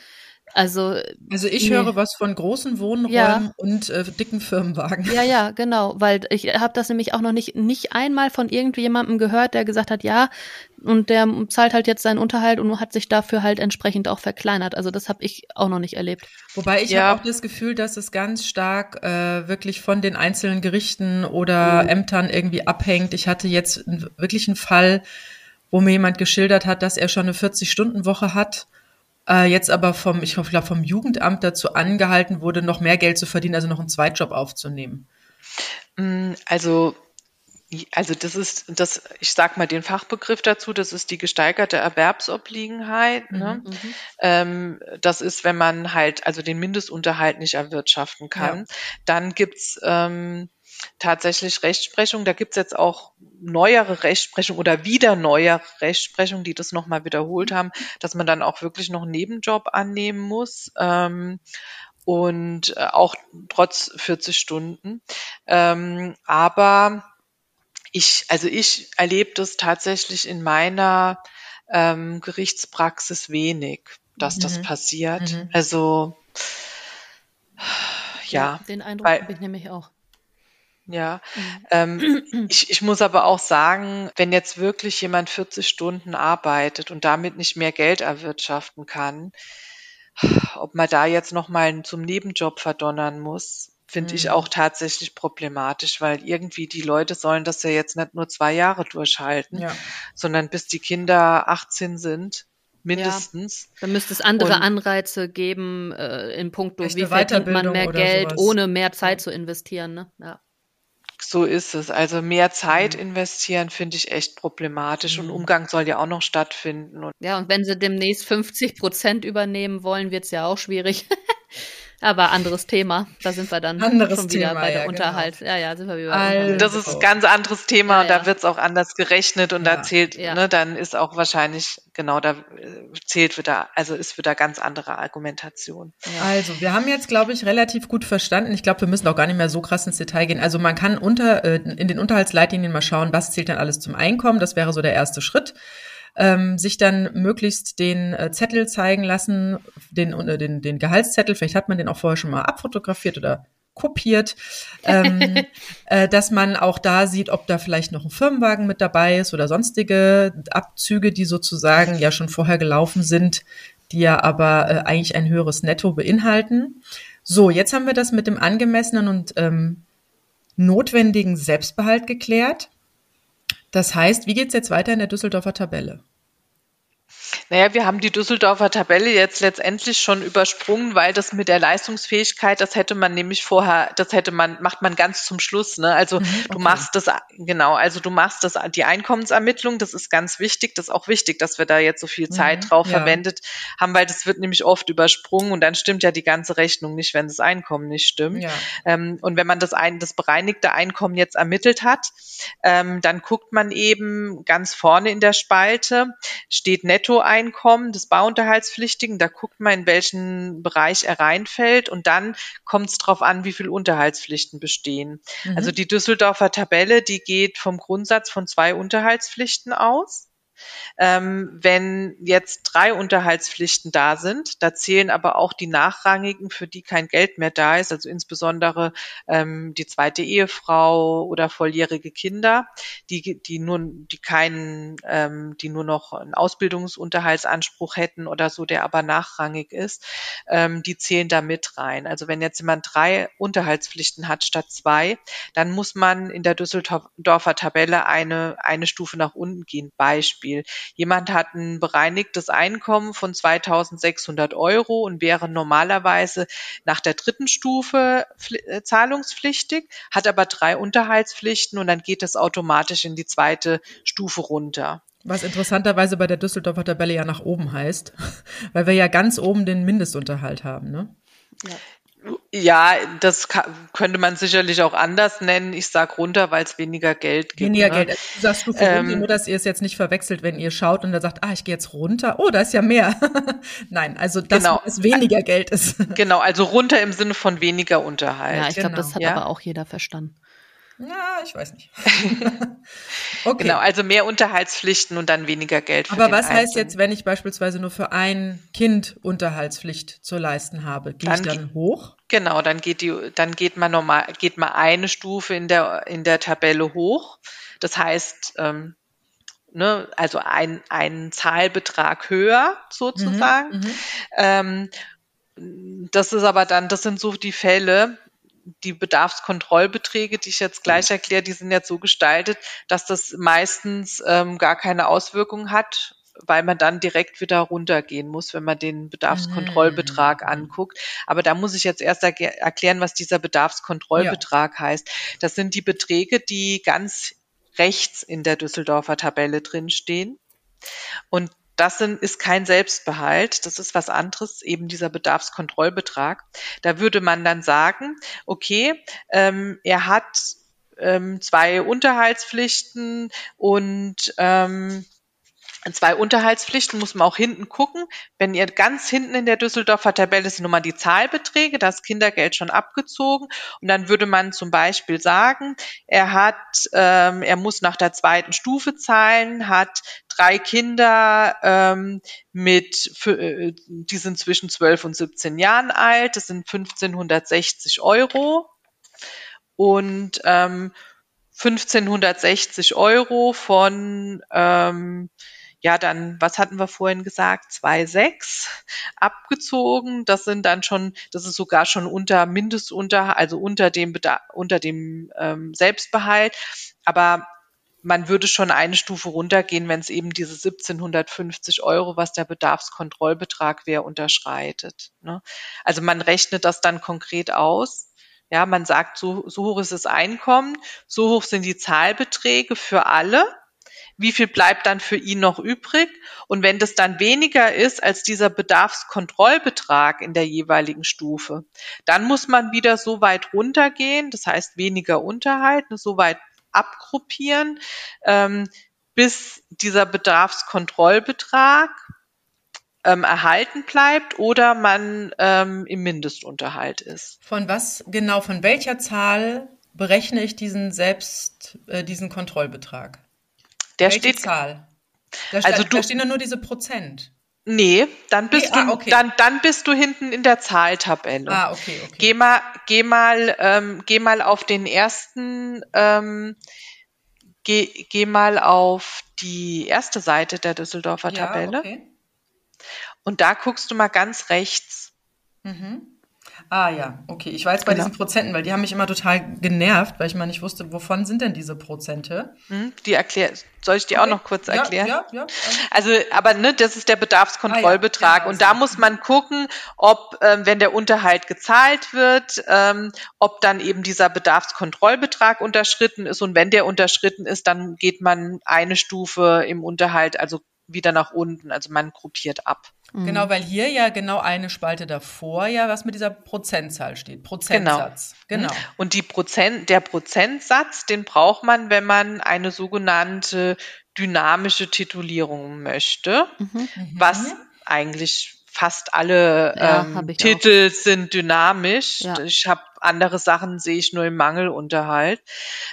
Also, also ich nee. höre was von großen Wohnräumen ja. und äh, dicken Firmenwagen. Ja, ja, genau, weil ich habe das nämlich auch noch nicht nicht einmal von irgendjemandem gehört, der gesagt hat, ja, und der zahlt halt jetzt seinen Unterhalt und hat sich dafür halt entsprechend auch verkleinert. Also das habe ich auch noch nicht erlebt. Wobei ich ja. habe auch das Gefühl, dass es ganz stark äh, wirklich von den einzelnen Gerichten oder mhm. Ämtern irgendwie abhängt. Ich hatte jetzt wirklich einen Fall, wo mir jemand geschildert hat, dass er schon eine 40-Stunden-Woche hat äh, jetzt aber vom, ich hoffe, vom Jugendamt dazu angehalten wurde, noch mehr Geld zu verdienen, also noch einen Zweitjob aufzunehmen? Mm, also also das ist das, ich sag mal den Fachbegriff dazu, das ist die gesteigerte Erwerbsobliegenheit. Ne? Mhm. mhm. Ähm, das ist, wenn man halt also den Mindestunterhalt nicht erwirtschaften kann. Ja. Dann gibt's ähm, tatsächlich Rechtsprechung. Da gibt's jetzt auch neuere Rechtsprechung oder wieder neuere Rechtsprechung, die das nochmal wiederholt haben, dass man dann auch wirklich noch einen Nebenjob annehmen muss. Ähm, und äh, auch trotz 40 Stunden. Ähm, aber ich, also ich erlebe das tatsächlich in meiner ähm, Gerichtspraxis wenig, dass mhm. das passiert. Mhm. Also ja, ja den Eindruck habe ich nämlich auch. Ja, mhm. ähm, ich, ich muss aber auch sagen, wenn jetzt wirklich jemand 40 Stunden arbeitet und damit nicht mehr Geld erwirtschaften kann, ob man da jetzt nochmal zum Nebenjob verdonnern muss, finde mhm. ich auch tatsächlich problematisch, weil irgendwie die Leute sollen das ja jetzt nicht nur zwei Jahre durchhalten, ja. sondern bis die Kinder 18 sind mindestens. Ja, dann müsste es andere und Anreize geben äh, in puncto, wie verdient man mehr Geld, sowas. ohne mehr Zeit zu investieren. Ne? Ja. So ist es. Also mehr Zeit mhm. investieren finde ich echt problematisch mhm. und Umgang soll ja auch noch stattfinden. Und ja, und wenn sie demnächst 50 Prozent übernehmen wollen, wird es ja auch schwierig. Aber anderes Thema. Da sind wir dann anderes schon wieder Thema, bei der ja, genau. Unterhalt. Genau. Ja, ja, sind wir wieder. Also. Das ist ein ganz anderes Thema ja, und da wird es auch anders gerechnet und da zählt, ne, dann ist auch wahrscheinlich, genau, da äh, zählt wieder, also ist wieder ganz andere Argumentation. Also, wir haben jetzt, glaube ich, relativ gut verstanden. Ich glaube, wir müssen auch gar nicht mehr so krass ins Detail gehen. Also man kann unter, äh, in den Unterhaltsleitlinien mal schauen, was zählt denn alles zum Einkommen. Das wäre so der erste Schritt ähm, sich dann möglichst den äh, Zettel zeigen lassen, den, äh, den, den Gehaltszettel, vielleicht hat man den auch vorher schon mal abfotografiert oder kopiert, ähm, äh, dass man auch da sieht, ob da vielleicht noch ein Firmenwagen mit dabei ist oder sonstige Abzüge, die sozusagen ja schon vorher gelaufen sind, die ja aber äh, eigentlich ein höheres Netto beinhalten. So, jetzt haben wir das mit dem angemessenen und ähm, notwendigen Selbstbehalt geklärt. Das heißt, wie geht's jetzt weiter in der Düsseldorfer Tabelle? Naja, wir haben die Düsseldorfer Tabelle jetzt letztendlich schon übersprungen, weil das mit der Leistungsfähigkeit, das hätte man nämlich vorher, das hätte man, macht man ganz zum Schluss. Ne? Also mhm, okay. du machst das, genau, also du machst das, die Einkommensermittlung, das ist ganz wichtig, das ist auch wichtig, dass wir da jetzt so viel Zeit mhm, drauf ja. verwendet haben, weil das wird nämlich oft übersprungen und dann stimmt ja die ganze Rechnung nicht, wenn das Einkommen nicht stimmt. Ja. Ähm, und wenn man das, ein, das bereinigte Einkommen jetzt ermittelt hat, ähm, dann guckt man eben ganz vorne in der Spalte, steht Netto Nettoeinkommen des Bauunterhaltspflichtigen. Da guckt man, in welchen Bereich er reinfällt und dann kommt es darauf an, wie viel Unterhaltspflichten bestehen. Mhm. Also die Düsseldorfer Tabelle, die geht vom Grundsatz von zwei Unterhaltspflichten aus. Ähm, wenn jetzt drei Unterhaltspflichten da sind, da zählen aber auch die nachrangigen, für die kein Geld mehr da ist, also insbesondere ähm, die zweite Ehefrau oder volljährige Kinder, die, die nur, die keinen, ähm, die nur noch einen Ausbildungsunterhaltsanspruch hätten oder so, der aber nachrangig ist, ähm, die zählen da mit rein. Also wenn jetzt jemand drei Unterhaltspflichten hat statt zwei, dann muss man in der Düsseldorfer Tabelle eine, eine Stufe nach unten gehen. Beispiel Beispiel. Jemand hat ein bereinigtes Einkommen von 2600 Euro und wäre normalerweise nach der dritten Stufe äh, zahlungspflichtig, hat aber drei Unterhaltspflichten und dann geht es automatisch in die zweite Stufe runter. Was interessanterweise bei der Düsseldorfer Tabelle ja nach oben heißt, weil wir ja ganz oben den Mindestunterhalt haben, ne? Ja. Ja, das könnte man sicherlich auch anders nennen. Ich sag runter, weil es weniger Geld gibt. Weniger ne? Geld. Sagst du für ähm, nur, dass ihr es jetzt nicht verwechselt, wenn ihr schaut und da sagt, ah, ich gehe jetzt runter. Oh, da ist ja mehr. Nein, also dass genau. es weniger Geld ist. Genau, also runter im Sinne von weniger Unterhalt. Ja, ich genau. glaube, das hat ja? aber auch jeder verstanden. Ja, ich weiß nicht. okay. Genau, also mehr Unterhaltspflichten und dann weniger Geld. Aber was Einzelnen. heißt jetzt, wenn ich beispielsweise nur für ein Kind Unterhaltspflicht zu leisten habe? Gehe ich dann hoch? Genau, dann geht die, dann geht man normal, geht man eine Stufe in der in der Tabelle hoch. Das heißt, ähm, ne, also ein ein Zahlbetrag höher sozusagen. Mhm, mhm. ähm, das ist aber dann, das sind so die Fälle, die Bedarfskontrollbeträge, die ich jetzt gleich erkläre, die sind jetzt so gestaltet, dass das meistens ähm, gar keine Auswirkung hat, weil man dann direkt wieder runtergehen muss, wenn man den Bedarfskontrollbetrag mhm. anguckt. Aber da muss ich jetzt erst erklären, was dieser Bedarfskontrollbetrag ja. heißt. Das sind die Beträge, die ganz rechts in der Düsseldorfer Tabelle drinstehen. Und das sind, ist kein Selbstbehalt, das ist was anderes, eben dieser Bedarfskontrollbetrag. Da würde man dann sagen, okay, ähm, er hat ähm, zwei Unterhaltspflichten und ähm, zwei Unterhaltspflichten muss man auch hinten gucken. Wenn ihr ganz hinten in der Düsseldorfer Tabelle sind nochmal die Zahlbeträge, das Kindergeld schon abgezogen. Und dann würde man zum Beispiel sagen, er hat, ähm, er muss nach der zweiten Stufe zahlen, hat drei Kinder ähm, mit, äh, die sind zwischen 12 und 17 Jahren alt. Das sind 1560 Euro. Und ähm, 1560 Euro von ähm, ja, dann, was hatten wir vorhin gesagt? 2,6 abgezogen. Das sind dann schon, das ist sogar schon unter Mindestunter, also unter dem, unter dem ähm, Selbstbehalt. Aber man würde schon eine Stufe runtergehen, wenn es eben diese 1750 Euro, was der Bedarfskontrollbetrag wäre, unterschreitet. Ne? Also man rechnet das dann konkret aus. Ja, man sagt, so, so hoch ist das Einkommen, so hoch sind die Zahlbeträge für alle wie viel bleibt dann für ihn noch übrig? Und wenn das dann weniger ist als dieser Bedarfskontrollbetrag in der jeweiligen Stufe, dann muss man wieder so weit runtergehen, das heißt weniger Unterhalt, so weit abgruppieren, ähm, bis dieser Bedarfskontrollbetrag ähm, erhalten bleibt oder man ähm, im Mindestunterhalt ist. Von was genau, von welcher Zahl berechne ich diesen selbst, äh, diesen Kontrollbetrag? Der Welche steht. Zahl? Da, also du, da stehen nur diese Prozent. Nee, dann bist nee, du ah, okay. dann dann bist du hinten in der Zahltabelle. Ah, okay, okay. Geh mal geh mal ähm, geh mal auf den ersten ähm, geh, geh mal auf die erste Seite der Düsseldorfer ja, Tabelle. Okay. Und da guckst du mal ganz rechts. Mhm. Ah ja, okay. Ich war jetzt bei genau. diesen Prozenten, weil die haben mich immer total genervt, weil ich mal nicht wusste, wovon sind denn diese Prozente? Hm, die erklär, soll ich die okay. auch noch kurz erklären? Ja, ja, ja. Also, aber ne, das ist der Bedarfskontrollbetrag. Ah, ja, genau, und da muss man gucken, ob, ähm, wenn der Unterhalt gezahlt wird, ähm, ob dann eben dieser Bedarfskontrollbetrag unterschritten ist. Und wenn der unterschritten ist, dann geht man eine Stufe im Unterhalt, also wieder nach unten. Also man gruppiert ab. Mhm. Genau, weil hier ja genau eine Spalte davor ja was mit dieser Prozentzahl steht. Prozentsatz. Genau. genau. Und die Prozent, der Prozentsatz, den braucht man, wenn man eine sogenannte dynamische Titulierung möchte, mhm. was mhm. eigentlich fast alle ja, ähm, Titel auch. sind dynamisch. Ja. Ich habe andere Sachen sehe ich nur im Mangelunterhalt.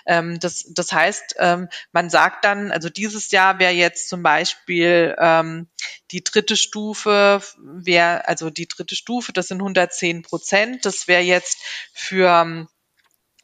Ähm, das, das heißt, ähm, man sagt dann, also dieses Jahr wäre jetzt zum Beispiel ähm, die dritte Stufe, wäre also die dritte Stufe, das sind 110 Prozent. Das wäre jetzt für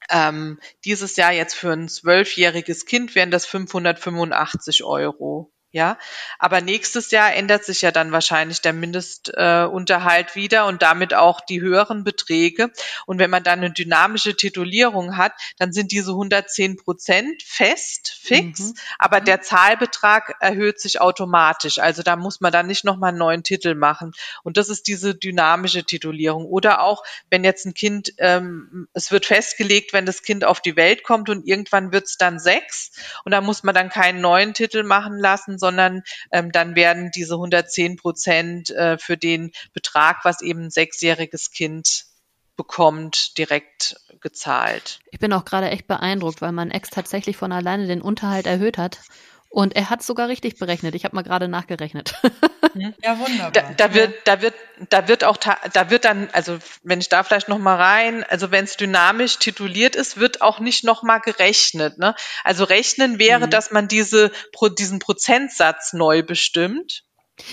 ähm, dieses Jahr jetzt für ein zwölfjähriges Kind wären das 585 Euro. Ja, aber nächstes Jahr ändert sich ja dann wahrscheinlich der Mindestunterhalt äh, wieder und damit auch die höheren Beträge. Und wenn man dann eine dynamische Titulierung hat, dann sind diese 110 Prozent fest, fix, mhm. aber mhm. der Zahlbetrag erhöht sich automatisch. Also da muss man dann nicht nochmal einen neuen Titel machen. Und das ist diese dynamische Titulierung. Oder auch, wenn jetzt ein Kind, ähm, es wird festgelegt, wenn das Kind auf die Welt kommt und irgendwann wird es dann sechs und da muss man dann keinen neuen Titel machen lassen, sondern ähm, dann werden diese 110 Prozent äh, für den Betrag, was eben ein sechsjähriges Kind bekommt, direkt gezahlt. Ich bin auch gerade echt beeindruckt, weil mein Ex tatsächlich von alleine den Unterhalt erhöht hat. Und er hat sogar richtig berechnet. Ich habe mal gerade nachgerechnet. Ja, wunderbar. Da, da, wird, da wird, da wird auch, da wird dann, also wenn ich da vielleicht noch mal rein, also wenn es dynamisch tituliert ist, wird auch nicht noch mal gerechnet. Ne? Also rechnen wäre, mhm. dass man diese, diesen Prozentsatz neu bestimmt.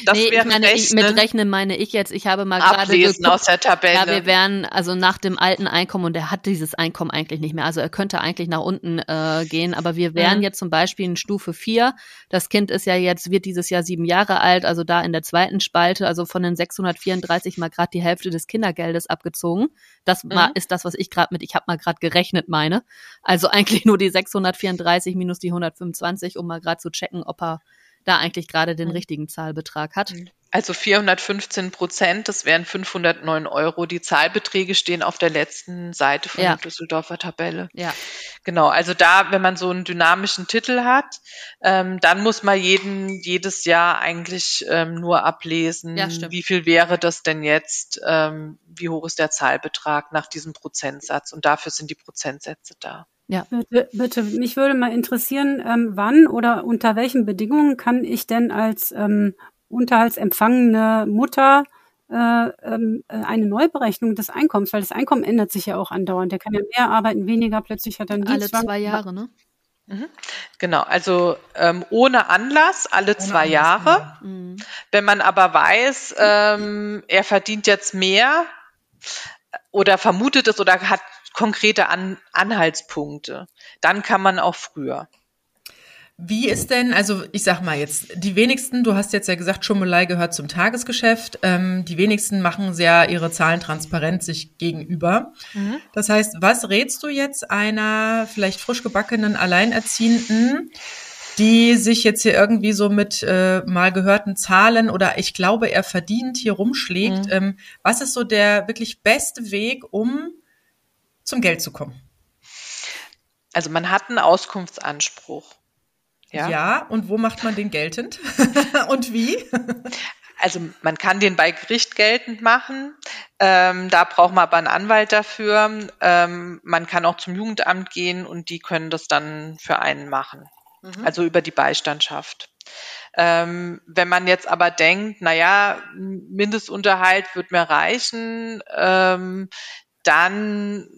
Das nee, ich meine, ich, mit Rechnen meine ich jetzt, ich habe mal gerade geguckt, aus der Tabelle. Ja, wir wären also nach dem alten Einkommen und er hat dieses Einkommen eigentlich nicht mehr. Also er könnte eigentlich nach unten äh, gehen, aber wir wären mhm. jetzt zum Beispiel in Stufe 4. Das Kind ist ja jetzt, wird dieses Jahr sieben Jahre alt, also da in der zweiten Spalte, also von den 634 mal gerade die Hälfte des Kindergeldes abgezogen. Das mhm. mal, ist das, was ich gerade mit, ich habe mal gerade gerechnet meine. Also eigentlich nur die 634 minus die 125, um mal gerade zu checken, ob er da eigentlich gerade den mhm. richtigen Zahlbetrag hat. Mhm. Also 415 Prozent, das wären 509 Euro. Die Zahlbeträge stehen auf der letzten Seite von ja. der Düsseldorfer Tabelle. Ja. Genau, also da, wenn man so einen dynamischen Titel hat, ähm, dann muss man jeden, jedes Jahr eigentlich ähm, nur ablesen, ja, wie viel wäre das denn jetzt, ähm, wie hoch ist der Zahlbetrag nach diesem Prozentsatz. Und dafür sind die Prozentsätze da. Ja. Bitte, bitte, mich würde mal interessieren, ähm, wann oder unter welchen Bedingungen kann ich denn als ähm, unterhaltsempfangene Mutter äh, ähm, äh, eine Neuberechnung des Einkommens, weil das Einkommen ändert sich ja auch andauernd. Der kann ja mehr arbeiten, weniger, plötzlich hat er einen Alle zwei Jahre, ne? Mhm. Genau, also ähm, ohne Anlass alle ohne zwei Anlass, Jahre. Ja. Mhm. Wenn man aber weiß, ähm, er verdient jetzt mehr oder vermutet es oder hat konkrete An Anhaltspunkte, dann kann man auch früher. Wie ist denn, also ich sag mal jetzt, die wenigsten, du hast jetzt ja gesagt, Schummelei gehört zum Tagesgeschäft, ähm, die wenigsten machen sehr ihre Zahlen transparent sich gegenüber. Mhm. Das heißt, was rätst du jetzt einer vielleicht frisch gebackenen Alleinerziehenden, die sich jetzt hier irgendwie so mit äh, mal gehörten Zahlen oder ich glaube, er verdient hier rumschlägt. Mhm. Ähm, was ist so der wirklich beste Weg, um zum Geld zu kommen? Also man hat einen Auskunftsanspruch. Ja. ja, und wo macht man den geltend? und wie? Also man kann den bei Gericht geltend machen. Ähm, da braucht man aber einen Anwalt dafür. Ähm, man kann auch zum Jugendamt gehen und die können das dann für einen machen. Mhm. Also über die Beistandschaft. Ähm, wenn man jetzt aber denkt, na ja, Mindestunterhalt wird mir reichen, ähm, dann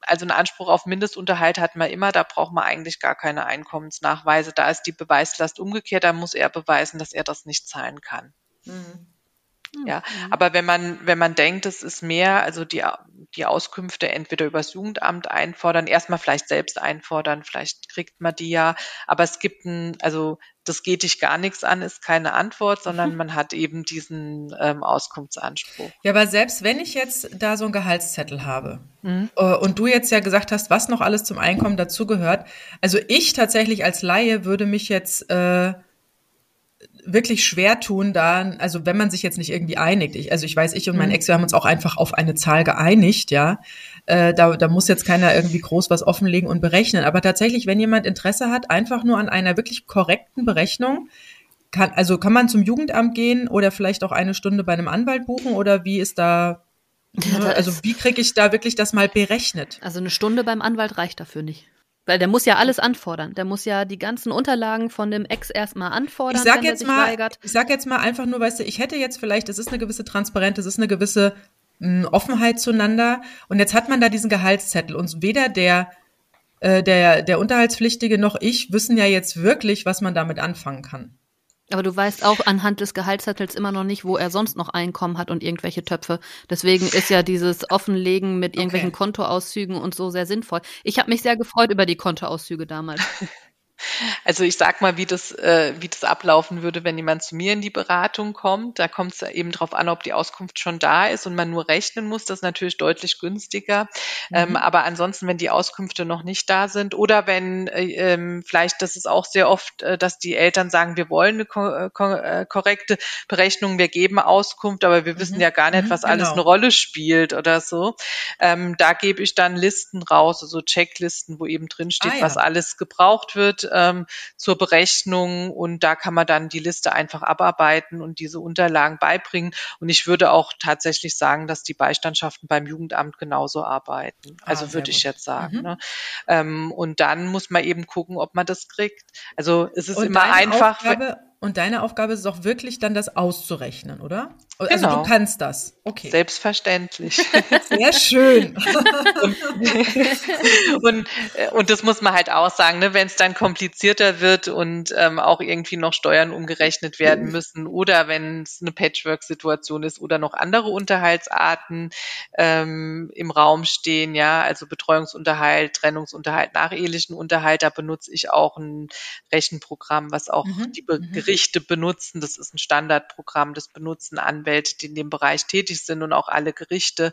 also einen Anspruch auf Mindestunterhalt hat man immer, da braucht man eigentlich gar keine Einkommensnachweise. Da ist die Beweislast umgekehrt, da muss er beweisen, dass er das nicht zahlen kann. Mhm. Ja, mhm. aber wenn man, wenn man denkt, es ist mehr, also die, die Auskünfte entweder übers Jugendamt einfordern, erstmal vielleicht selbst einfordern, vielleicht kriegt man die ja, aber es gibt ein, also das geht dich gar nichts an, ist keine Antwort, sondern mhm. man hat eben diesen ähm, Auskunftsanspruch. Ja, aber selbst wenn ich jetzt da so einen Gehaltszettel habe mhm. äh, und du jetzt ja gesagt hast, was noch alles zum Einkommen dazugehört, also ich tatsächlich als Laie würde mich jetzt äh, wirklich schwer tun, da, also wenn man sich jetzt nicht irgendwie einigt, ich, also ich weiß, ich und mein mhm. Ex, wir haben uns auch einfach auf eine Zahl geeinigt, ja. Äh, da, da muss jetzt keiner irgendwie groß was offenlegen und berechnen. Aber tatsächlich, wenn jemand Interesse hat, einfach nur an einer wirklich korrekten Berechnung, kann, also kann man zum Jugendamt gehen oder vielleicht auch eine Stunde bei einem Anwalt buchen oder wie ist da, ja, also wie kriege ich da wirklich das mal berechnet? Also eine Stunde beim Anwalt reicht dafür nicht. Weil der muss ja alles anfordern. Der muss ja die ganzen Unterlagen von dem Ex erstmal anfordern. Ich sag jetzt mal, weigert. ich sag jetzt mal einfach nur, weißt du, ich hätte jetzt vielleicht, es ist eine gewisse Transparenz, es ist eine gewisse mh, hm, Offenheit zueinander. Und jetzt hat man da diesen Gehaltszettel und weder der äh, der der Unterhaltspflichtige noch ich wissen ja jetzt wirklich, was man damit anfangen kann. Aber du weißt auch anhand des Gehaltszettels immer noch nicht, wo er sonst noch Einkommen hat und irgendwelche Töpfe. Deswegen ist ja dieses Offenlegen mit irgendwelchen okay. Kontoauszügen und so sehr sinnvoll. Ich habe mich sehr gefreut über die Kontoauszüge damals. Also ich sag mal, wie das, äh, wie das ablaufen würde, wenn jemand zu mir in die Beratung kommt. Da kommt es eben darauf an, ob die Auskunft schon da ist und man nur rechnen muss. Das ist natürlich deutlich günstiger. Mhm. Ähm, aber ansonsten, wenn die Auskünfte noch nicht da sind oder wenn äh, ähm, vielleicht, das ist auch sehr oft, äh, dass die Eltern sagen, wir wollen eine ko äh, ko äh, korrekte Berechnung, wir geben Auskunft, aber wir wissen mhm. ja gar nicht, mhm, was genau. alles eine Rolle spielt oder so. Ähm, da gebe ich dann Listen raus, also Checklisten, wo eben drin steht, ah, ja. was alles gebraucht wird ähm, zur Berechnung und da kann man dann die Liste einfach abarbeiten und diese Unterlagen beibringen. Und ich würde auch tatsächlich sagen, dass die Beistandschaften beim Jugendamt genauso arbeiten. Ah, also ah, würde ich jetzt sagen. Mhm. Ne? Ähm, und dann muss man eben gucken, ob man das kriegt. Also es ist und immer einfach. Aufgabe und deine Aufgabe ist es auch wirklich dann das auszurechnen, oder? Also genau. du kannst das. Okay. Selbstverständlich. Sehr schön. und, und, und, das muss man halt auch sagen, ne, wenn es dann komplizierter wird und ähm, auch irgendwie noch Steuern umgerechnet werden müssen oder wenn es eine Patchwork-Situation ist oder noch andere Unterhaltsarten ähm, im Raum stehen, ja, also Betreuungsunterhalt, Trennungsunterhalt, nachehelichen Unterhalt, da benutze ich auch ein Rechenprogramm, was auch mhm. die Be mhm. Gerichte benutzen. Das ist ein Standardprogramm, das benutzen Anwälte, die in dem Bereich tätig sind und auch alle Gerichte,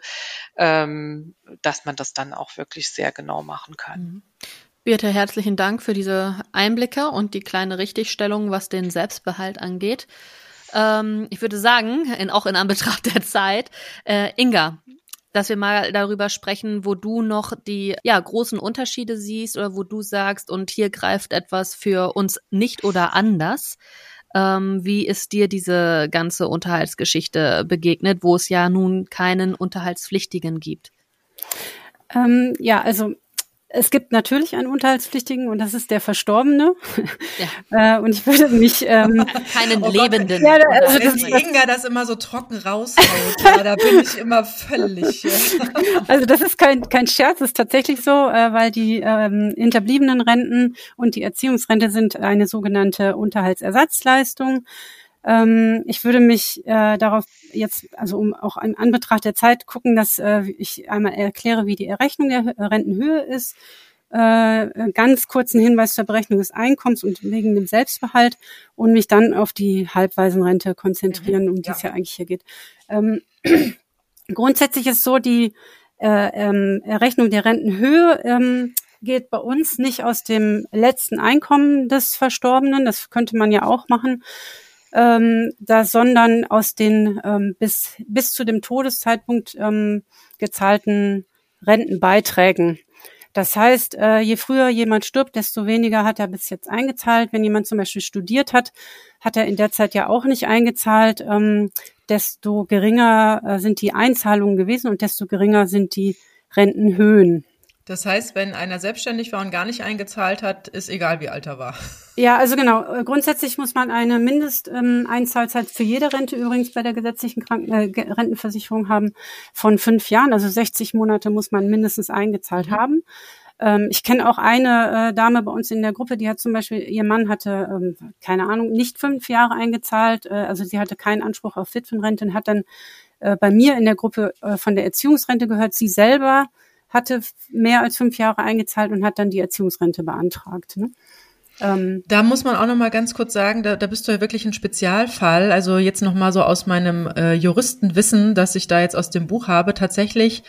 ähm, dass man das dann auch wirklich sehr genau machen kann. Mhm. Birte, herzlichen Dank für diese Einblicke und die kleine Richtigstellung, was den Selbstbehalt angeht. Ähm, ich würde sagen, in, auch in Anbetracht der Zeit, äh, Inga, dass wir mal darüber sprechen, wo du noch die ja, großen Unterschiede siehst oder wo du sagst, und hier greift etwas für uns nicht oder anders. Ähm, wie ist dir diese ganze Unterhaltsgeschichte begegnet, wo es ja nun keinen Unterhaltspflichtigen gibt? Ähm, ja, also es gibt natürlich einen Unterhaltspflichtigen und das ist der Verstorbene. Ja. äh, und ich würde mich ähm, keinen oh Lebenden. Ja, also das, die Inga das immer so trocken raushaut, ja, da bin ich immer völlig. also das ist kein kein Scherz, das ist tatsächlich so, äh, weil die ähm, hinterbliebenen Renten und die Erziehungsrente sind eine sogenannte Unterhaltsersatzleistung. Ähm, ich würde mich äh, darauf jetzt, also um auch an Anbetracht der Zeit gucken, dass äh, ich einmal erkläre, wie die Errechnung der Rentenhöhe ist. Äh, ganz kurzen Hinweis zur Berechnung des Einkommens und wegen dem Selbstbehalt und mich dann auf die Halbwaisenrente konzentrieren, um die es ja. ja eigentlich hier geht. Ähm, grundsätzlich ist so, die äh, ähm, Errechnung der Rentenhöhe ähm, geht bei uns nicht aus dem letzten Einkommen des Verstorbenen, das könnte man ja auch machen, ähm, da, sondern aus den ähm, bis, bis zu dem Todeszeitpunkt ähm, gezahlten Rentenbeiträgen. Das heißt, äh, je früher jemand stirbt, desto weniger hat er bis jetzt eingezahlt. Wenn jemand zum Beispiel studiert hat, hat er in der Zeit ja auch nicht eingezahlt. Ähm, desto geringer äh, sind die Einzahlungen gewesen und desto geringer sind die Rentenhöhen. Das heißt, wenn einer selbstständig war und gar nicht eingezahlt hat, ist egal, wie alt er war. Ja, also genau. Äh, grundsätzlich muss man eine Mindesteinzahlzeit ähm, für jede Rente übrigens bei der gesetzlichen Kranken äh, Rentenversicherung haben von fünf Jahren. Also 60 Monate muss man mindestens eingezahlt mhm. haben. Ähm, ich kenne auch eine äh, Dame bei uns in der Gruppe, die hat zum Beispiel, ihr Mann hatte, ähm, keine Ahnung, nicht fünf Jahre eingezahlt. Äh, also sie hatte keinen Anspruch auf Witwenrente und hat dann äh, bei mir in der Gruppe äh, von der Erziehungsrente gehört. Sie selber hatte mehr als fünf Jahre eingezahlt und hat dann die Erziehungsrente beantragt. Ne? Ähm, da muss man auch noch mal ganz kurz sagen, da, da bist du ja wirklich ein Spezialfall. Also jetzt noch mal so aus meinem äh, Juristenwissen, das ich da jetzt aus dem Buch habe, tatsächlich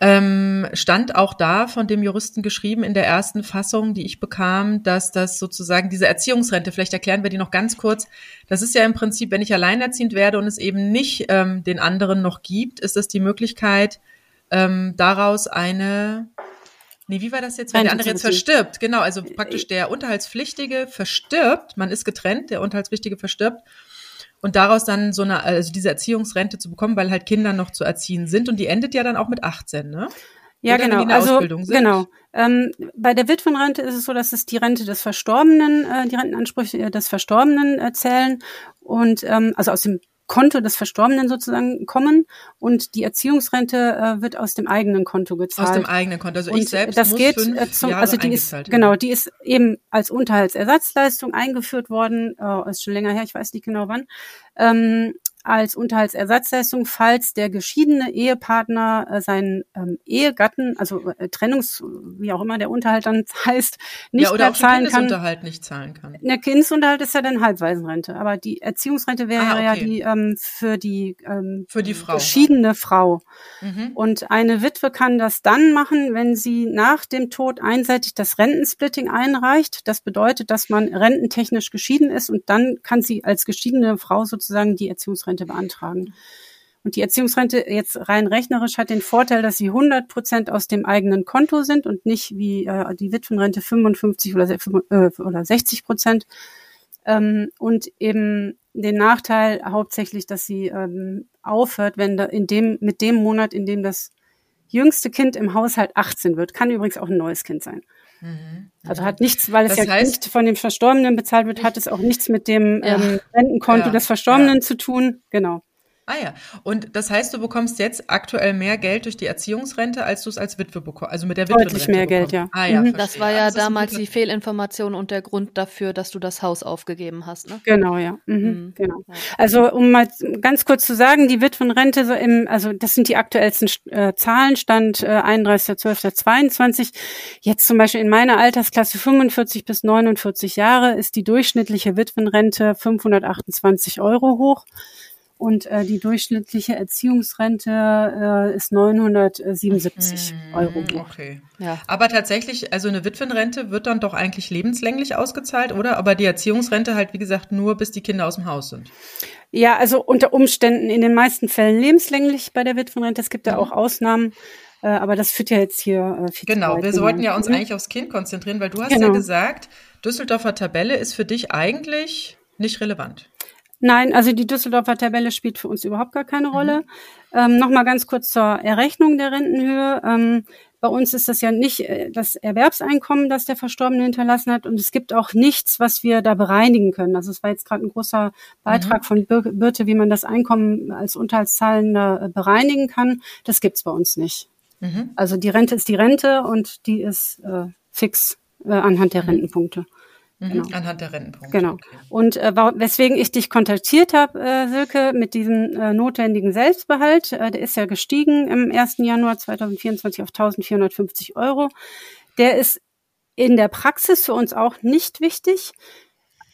ähm, stand auch da von dem Juristen geschrieben in der ersten Fassung, die ich bekam, dass das sozusagen diese Erziehungsrente, vielleicht erklären wir die noch ganz kurz, das ist ja im Prinzip, wenn ich alleinerziehend werde und es eben nicht ähm, den anderen noch gibt, ist das die Möglichkeit, ähm, daraus eine Nee, wie war das jetzt, wenn der andere jetzt verstirbt? Genau, also praktisch der Unterhaltspflichtige verstirbt, man ist getrennt, der Unterhaltspflichtige verstirbt und daraus dann so eine, also diese Erziehungsrente zu bekommen, weil halt Kinder noch zu erziehen sind und die endet ja dann auch mit 18, ne? Ja, Oder genau. also genau. Ähm, bei der Witwenrente ist es so, dass es die Rente des Verstorbenen, äh, die Rentenansprüche des Verstorbenen äh, zählen und ähm, also aus dem Konto des Verstorbenen sozusagen kommen und die Erziehungsrente äh, wird aus dem eigenen Konto gezahlt. Aus dem eigenen Konto. Also und ich selbst das muss geht äh, zum, Jahre also die ist genau, die ist eben als Unterhaltsersatzleistung eingeführt worden, äh, ist schon länger her, ich weiß nicht genau wann. Ähm, als Unterhaltsersatzleistung, falls der geschiedene Ehepartner äh, seinen ähm, Ehegatten, also äh, Trennungs, wie auch immer der Unterhalt dann heißt, nicht ja, oder mehr zahlen kann. Kindesunterhalt nicht zahlen kann. Der Kindesunterhalt ist ja dann Halbwaisenrente, aber die Erziehungsrente wäre ah, okay. ja die ähm, für die ähm, für die Frau. geschiedene Frau. Mhm. Und eine Witwe kann das dann machen, wenn sie nach dem Tod einseitig das Rentensplitting einreicht. Das bedeutet, dass man rententechnisch geschieden ist und dann kann sie als geschiedene Frau sozusagen die Erziehungsrente Erziehungsrente beantragen. Und die Erziehungsrente jetzt rein rechnerisch hat den Vorteil, dass sie 100 Prozent aus dem eigenen Konto sind und nicht wie äh, die Witwenrente 55 oder, äh, oder 60 Prozent. Ähm, und eben den Nachteil hauptsächlich, dass sie ähm, aufhört, wenn da in dem, mit dem Monat, in dem das jüngste Kind im Haushalt 18 wird, kann übrigens auch ein neues Kind sein. Mhm. Also hat nichts, weil es das ja heißt, nicht von dem Verstorbenen bezahlt wird, hat es auch nichts mit dem ja. ähm, Rentenkonto ja. des Verstorbenen ja. zu tun. Genau. Ah ja, und das heißt, du bekommst jetzt aktuell mehr Geld durch die Erziehungsrente, als du es als Witwe bekommst, also mit der Witwe. Deutlich mehr Geld, ja. Ah ja, mhm. Das war ja also damals die Fehlinformation und der Grund dafür, dass du das Haus aufgegeben hast, ne? Genau, ja. Mhm. Mhm. Genau. Also um mal ganz kurz zu sagen, die Witwenrente, so im, also das sind die aktuellsten äh, Zahlen, Stand äh, 31.12.22. Jetzt zum Beispiel in meiner Altersklasse 45 bis 49 Jahre ist die durchschnittliche Witwenrente 528 Euro hoch und äh, die durchschnittliche Erziehungsrente äh, ist 977 hm, Euro. Okay. Ja. Aber tatsächlich, also eine Witwenrente wird dann doch eigentlich lebenslänglich ausgezahlt, oder? Aber die Erziehungsrente halt, wie gesagt, nur bis die Kinder aus dem Haus sind. Ja, also unter Umständen in den meisten Fällen lebenslänglich bei der Witwenrente. Es gibt ja mhm. auch Ausnahmen. Äh, aber das führt ja jetzt hier äh, viel Genau, wir sollten ja uns mhm. eigentlich aufs Kind konzentrieren, weil du hast genau. ja gesagt, Düsseldorfer Tabelle ist für dich eigentlich nicht relevant. Nein, also die Düsseldorfer Tabelle spielt für uns überhaupt gar keine Rolle. Mhm. Ähm, Nochmal ganz kurz zur Errechnung der Rentenhöhe. Ähm, bei uns ist das ja nicht äh, das Erwerbseinkommen, das der Verstorbene hinterlassen hat. Und es gibt auch nichts, was wir da bereinigen können. Also es war jetzt gerade ein großer Beitrag mhm. von Birte, wie man das Einkommen als Unterhaltszahlender äh, bereinigen kann. Das gibt's bei uns nicht. Mhm. Also die Rente ist die Rente und die ist äh, fix äh, anhand der mhm. Rentenpunkte. Mhm, genau. Anhand der Rentenpunkte. Genau. Okay. Und äh, weswegen ich dich kontaktiert habe, äh, Silke, mit diesem äh, notwendigen Selbstbehalt, äh, der ist ja gestiegen im 1. Januar 2024 auf 1450 Euro. Der ist in der Praxis für uns auch nicht wichtig,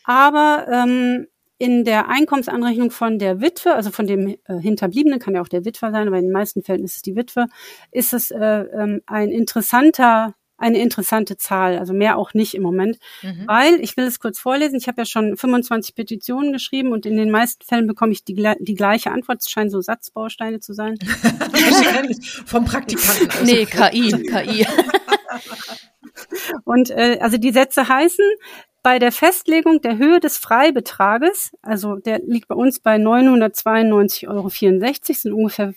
aber ähm, in der Einkommensanrechnung von der Witwe, also von dem äh, Hinterbliebenen, kann ja auch der Witwer sein, aber in den meisten Fällen ist es die Witwe, ist es äh, ähm, ein interessanter eine interessante Zahl, also mehr auch nicht im Moment, mhm. weil ich will es kurz vorlesen. Ich habe ja schon 25 Petitionen geschrieben und in den meisten Fällen bekomme ich die, die gleiche Antwort. Es scheinen so Satzbausteine zu sein. Vom Praktikanten. Aus. Nee, KI, KI. und äh, also die Sätze heißen, bei der Festlegung der Höhe des Freibetrages, also der liegt bei uns bei 992,64 Euro, sind ungefähr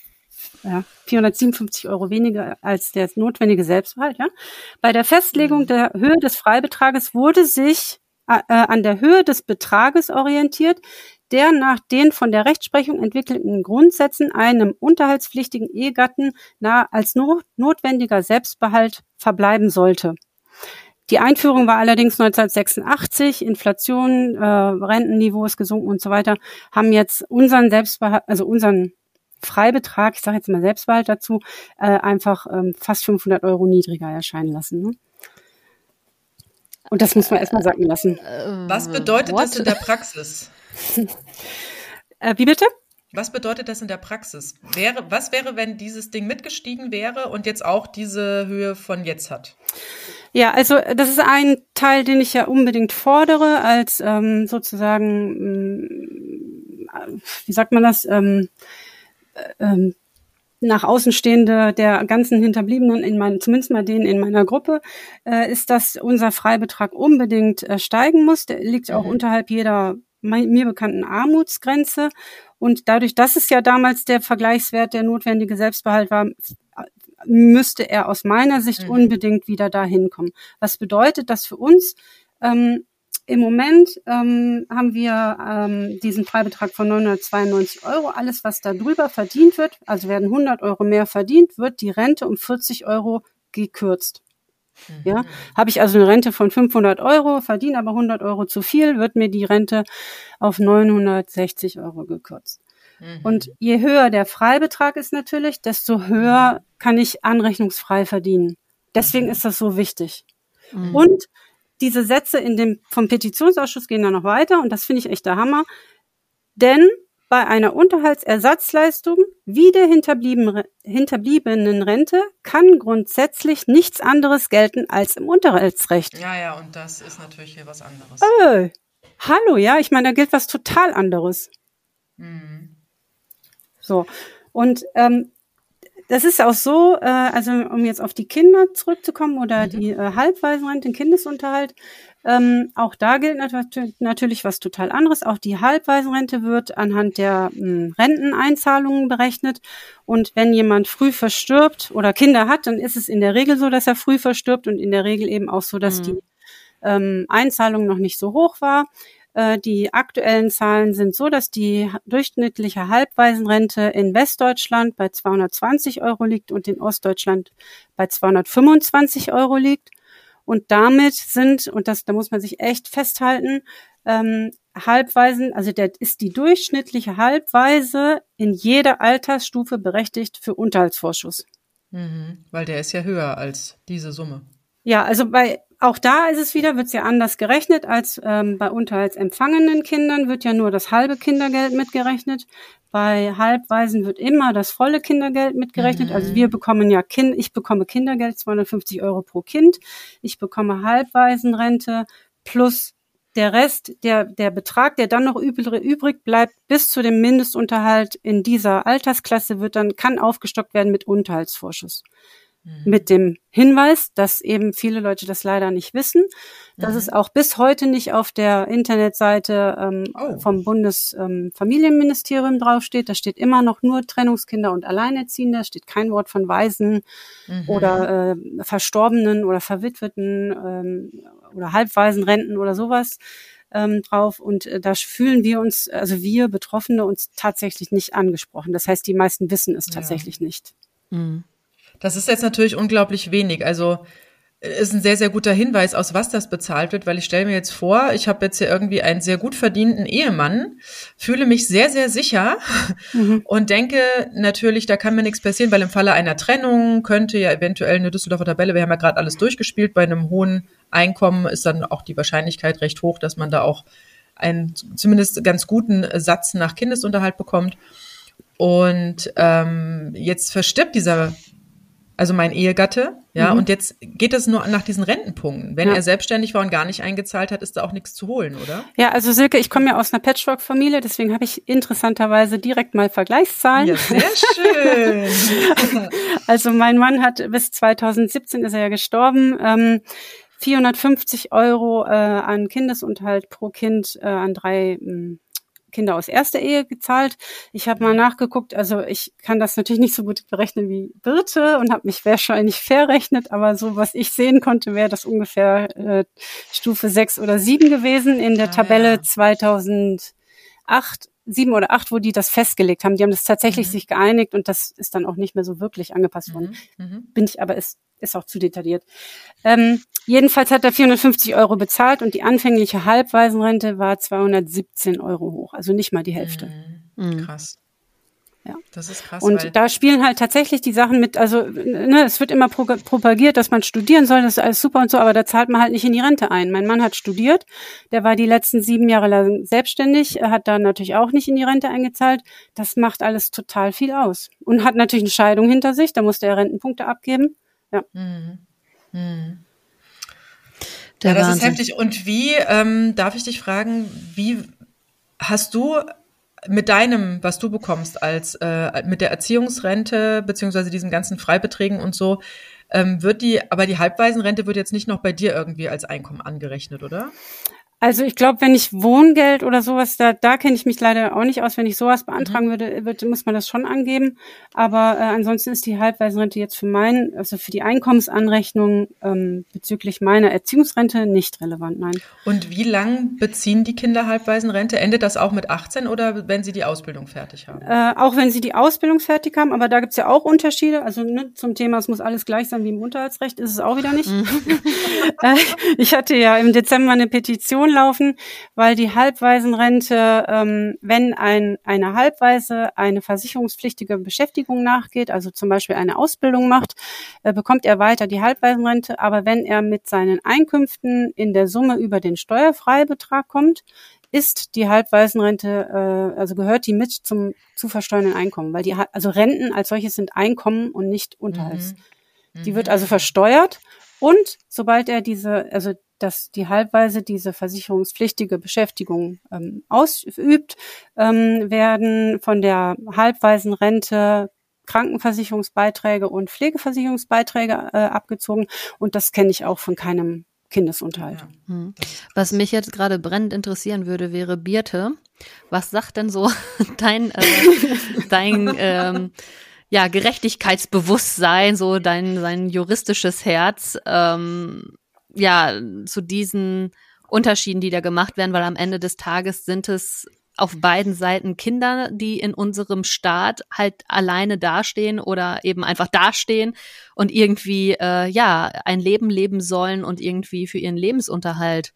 ja, 457 Euro weniger als der notwendige Selbstbehalt. Ja. Bei der Festlegung mhm. der Höhe des Freibetrages wurde sich äh, an der Höhe des Betrages orientiert, der nach den von der Rechtsprechung entwickelten Grundsätzen einem unterhaltspflichtigen Ehegatten nahe als not notwendiger Selbstbehalt verbleiben sollte. Die Einführung war allerdings 1986, Inflation, äh, Rentenniveau ist gesunken und so weiter, haben jetzt unseren Selbstbehalt, also unseren Freibetrag, ich sage jetzt mal Selbstbehalt dazu, äh, einfach ähm, fast 500 Euro niedriger erscheinen lassen. Ne? Und das muss man erstmal sacken lassen. Äh, Was bedeutet What? das in der Praxis? äh, wie bitte? Was bedeutet das in der Praxis? Wäre, was wäre, wenn dieses Ding mitgestiegen wäre und jetzt auch diese Höhe von jetzt hat? Ja, also das ist ein Teil, den ich ja unbedingt fordere, als ähm, sozusagen, ähm, wie sagt man das, ähm, ähm, nach Außenstehende der ganzen Hinterbliebenen, in meinen, zumindest mal denen in meiner Gruppe, äh, ist, dass unser Freibetrag unbedingt äh, steigen muss. Der liegt auch mhm. unterhalb jeder mir bekannten Armutsgrenze. Und dadurch, dass es ja damals der Vergleichswert der notwendige Selbstbehalt war, müsste er aus meiner Sicht mhm. unbedingt wieder dahin kommen. Was bedeutet das für uns? Ähm, im Moment ähm, haben wir ähm, diesen Freibetrag von 992 Euro. Alles, was da drüber verdient wird, also werden 100 Euro mehr verdient, wird die Rente um 40 Euro gekürzt. Mhm. Ja, habe ich also eine Rente von 500 Euro, verdiene aber 100 Euro zu viel, wird mir die Rente auf 960 Euro gekürzt. Mhm. Und je höher der Freibetrag ist natürlich, desto höher kann ich anrechnungsfrei verdienen. Deswegen ist das so wichtig. Mhm. Und diese Sätze in dem, vom Petitionsausschuss gehen da noch weiter und das finde ich echt der Hammer. Denn bei einer Unterhaltsersatzleistung wie der hinterbliebenen Rente kann grundsätzlich nichts anderes gelten als im Unterhaltsrecht. Ja, ja, und das ist natürlich hier was anderes. Äh, hallo, ja, ich meine, da gilt was total anderes. Mhm. So. Und ähm, das ist auch so, äh, also um jetzt auf die Kinder zurückzukommen oder mhm. die äh, Halbwaisenrente, den Kindesunterhalt, ähm, auch da gilt nat natürlich was total anderes. Auch die Halbwaisenrente wird anhand der mh, hm, Renteneinzahlungen berechnet. Und wenn jemand früh verstirbt oder Kinder hat, dann ist es in der Regel so, dass er früh verstirbt und in der Regel eben auch so, dass mhm. die ähm, Einzahlung noch nicht so hoch war. Äh, die aktuellen Zahlen sind so, dass die durchschnittliche Halbwaisenrente in Westdeutschland bei 220 Euro liegt und in Ostdeutschland bei 225 Euro liegt. Und damit sind, und das, da muss man sich echt festhalten, ähm, Halbwaisen, also der ist die durchschnittliche Halbweise in jeder Altersstufe berechtigt für Unterhaltsvorschuss. Mhm, weil der ist ja höher als diese Summe. Ja, also bei auch da ist es wieder, wird es ja anders gerechnet als ähm, bei unterhaltsempfangenen Kindern wird ja nur das halbe Kindergeld mitgerechnet. Bei Halbwaisen wird immer das volle Kindergeld mitgerechnet. Also mhm. Also wir bekommen ja Kind, ich bekomme Kindergeld 250 Euro pro Kind. Ich bekomme Halbwaisenrente plus der Rest, der, der Betrag, der dann noch übrig bleibt, bis zu dem Mindestunterhalt in dieser Altersklasse wird dann, kann aufgestockt werden mit Unterhaltsvorschuss. Mhm. Mit dem Hinweis, dass eben viele Leute das leider nicht wissen, dass mhm. es auch bis heute nicht auf der Internetseite ähm, oh. vom Bundesfamilienministerium ähm, draufsteht. Da steht immer noch nur Trennungskinder und Alleinerziehende, da steht kein Wort von Waisen mhm. oder äh, Verstorbenen oder Verwitweten ähm, oder Halbwaisenrenten oder sowas ähm, drauf. Und äh, da fühlen wir uns, also wir Betroffene, uns tatsächlich nicht angesprochen. Das heißt, die meisten wissen es tatsächlich ja. nicht. Mhm. Das ist jetzt natürlich unglaublich wenig. Also äh, ist ein sehr, sehr guter Hinweis, aus was das bezahlt wird, weil ich stelle mir jetzt vor, ich habe jetzt hier irgendwie einen sehr gut verdienten Ehemann, fühle mich sehr, sehr sicher mhm. und denke natürlich, da kann mir nichts passieren, weil im Falle einer Trennung könnte ja eventuell eine Düsseldorfer Tabelle, wir haben ja gerade alles durchgespielt, bei einem hohen Einkommen ist dann auch die Wahrscheinlichkeit recht hoch, dass man da auch einen zumindest ganz guten Satz nach Kindesunterhalt bekommt. Und ähm, jetzt verstirbt dieser also mein Ehegatte, ja, mhm. und jetzt geht es nur nach diesen Rentenpunkten. Wenn ja. er selbstständig war und gar nicht eingezahlt hat, ist da auch nichts zu holen, oder? Ja, also Silke, ich komme ja aus einer Patchwork-Familie, deswegen habe ich interessanterweise direkt mal Vergleichszahlen. Ja, sehr schön. also mein Mann hat bis 2017 ist er ja gestorben. Ähm, 450 Euro äh, an Kindesunterhalt pro Kind äh, an drei ähm, Kinder aus erster Ehe gezahlt. Ich habe mal nachgeguckt, also ich kann das natürlich nicht so gut berechnen wie Birte und habe mich wahrscheinlich verrechnet, aber so was ich sehen konnte, wäre das ungefähr äh, Stufe 6 oder 7 gewesen in der ah, Tabelle ja. 2008 sieben oder acht, wo die das festgelegt haben. Die haben das tatsächlich mhm. sich geeinigt und das ist dann auch nicht mehr so wirklich angepasst worden. Mhm. mhm. Bin ich, aber ist, ist auch zu detailliert. Ähm, jedenfalls hat er 450 Euro bezahlt und die anfängliche Halbwaisenrente war 217 Euro hoch. Also nicht mal die Hälfte. Mhm. Krass. Ja. Das ist krass. Und da spielen halt tatsächlich die Sachen mit, also ne, es wird immer pro propagiert, dass man studieren soll, das ist alles super und so, aber da zahlt man halt nicht in die Rente ein. Mein Mann hat studiert, der war die letzten sieben Jahre lang selbstständig, hat da natürlich auch nicht in die Rente eingezahlt. Das macht alles total viel aus. Und hat natürlich eine Scheidung hinter sich, da musste er Rentenpunkte abgeben. Ja. Mhm. Mhm. ja, das Wahnsinn. ist heftig. Und wie, ähm, darf ich dich fragen, wie hast du mit deinem, was du bekommst als äh, mit der Erziehungsrente beziehungsweise diesen ganzen Freibeträgen und so, ähm, wird die, aber die Halbwaisenrente wird jetzt nicht noch bei dir irgendwie als Einkommen angerechnet, oder? Also ich glaube, wenn ich Wohngeld oder sowas, da, da kenne ich mich leider auch nicht aus. Wenn ich sowas beantragen mhm. würde, wird, muss man das schon angeben. Aber äh, ansonsten ist die Halbwaisenrente jetzt für meinen, also für die Einkommensanrechnung ähm, bezüglich meiner Erziehungsrente nicht relevant, nein. Und wie lang beziehen die Kinder Halbwaisenrente? Endet das auch mit 18 oder wenn sie die Ausbildung fertig haben? Äh, auch wenn sie die Ausbildung fertig haben, aber da gibt's ja auch Unterschiede. Also ne, zum Thema, es muss alles gleich sein wie im Unterhaltsrecht, ist es auch wieder nicht. Mhm. äh, ich hatte ja im Dezember eine Petition laufen, weil die Halbwaisenrente, ähm, wenn ein, eine Halbweise eine versicherungspflichtige Beschäftigung nachgeht, also zum Beispiel eine Ausbildung macht, äh, bekommt er weiter die Halbwaisenrente. Aber wenn er mit seinen Einkünften in der Summe über den Steuerfreibetrag kommt, ist die Halbwaisenrente, äh, also gehört die mit zum zu versteuernden Einkommen, weil die also Renten als solches sind Einkommen und nicht Unterhalts. Mhm. Die wird also versteuert und sobald er diese, also dass die halbweise diese versicherungspflichtige Beschäftigung ähm, ausübt, ähm, werden von der halbweisen Rente Krankenversicherungsbeiträge und Pflegeversicherungsbeiträge äh, abgezogen. Und das kenne ich auch von keinem Kindesunterhalt. Ja. Hm. Was mich jetzt gerade brennend interessieren würde, wäre Birte. Was sagt denn so dein, äh, dein ähm, ja, Gerechtigkeitsbewusstsein, so dein, dein juristisches Herz? Ähm, ja, zu diesen Unterschieden, die da gemacht werden, weil am Ende des Tages sind es auf beiden Seiten Kinder, die in unserem Staat halt alleine dastehen oder eben einfach dastehen und irgendwie äh, ja ein Leben leben sollen und irgendwie für ihren Lebensunterhalt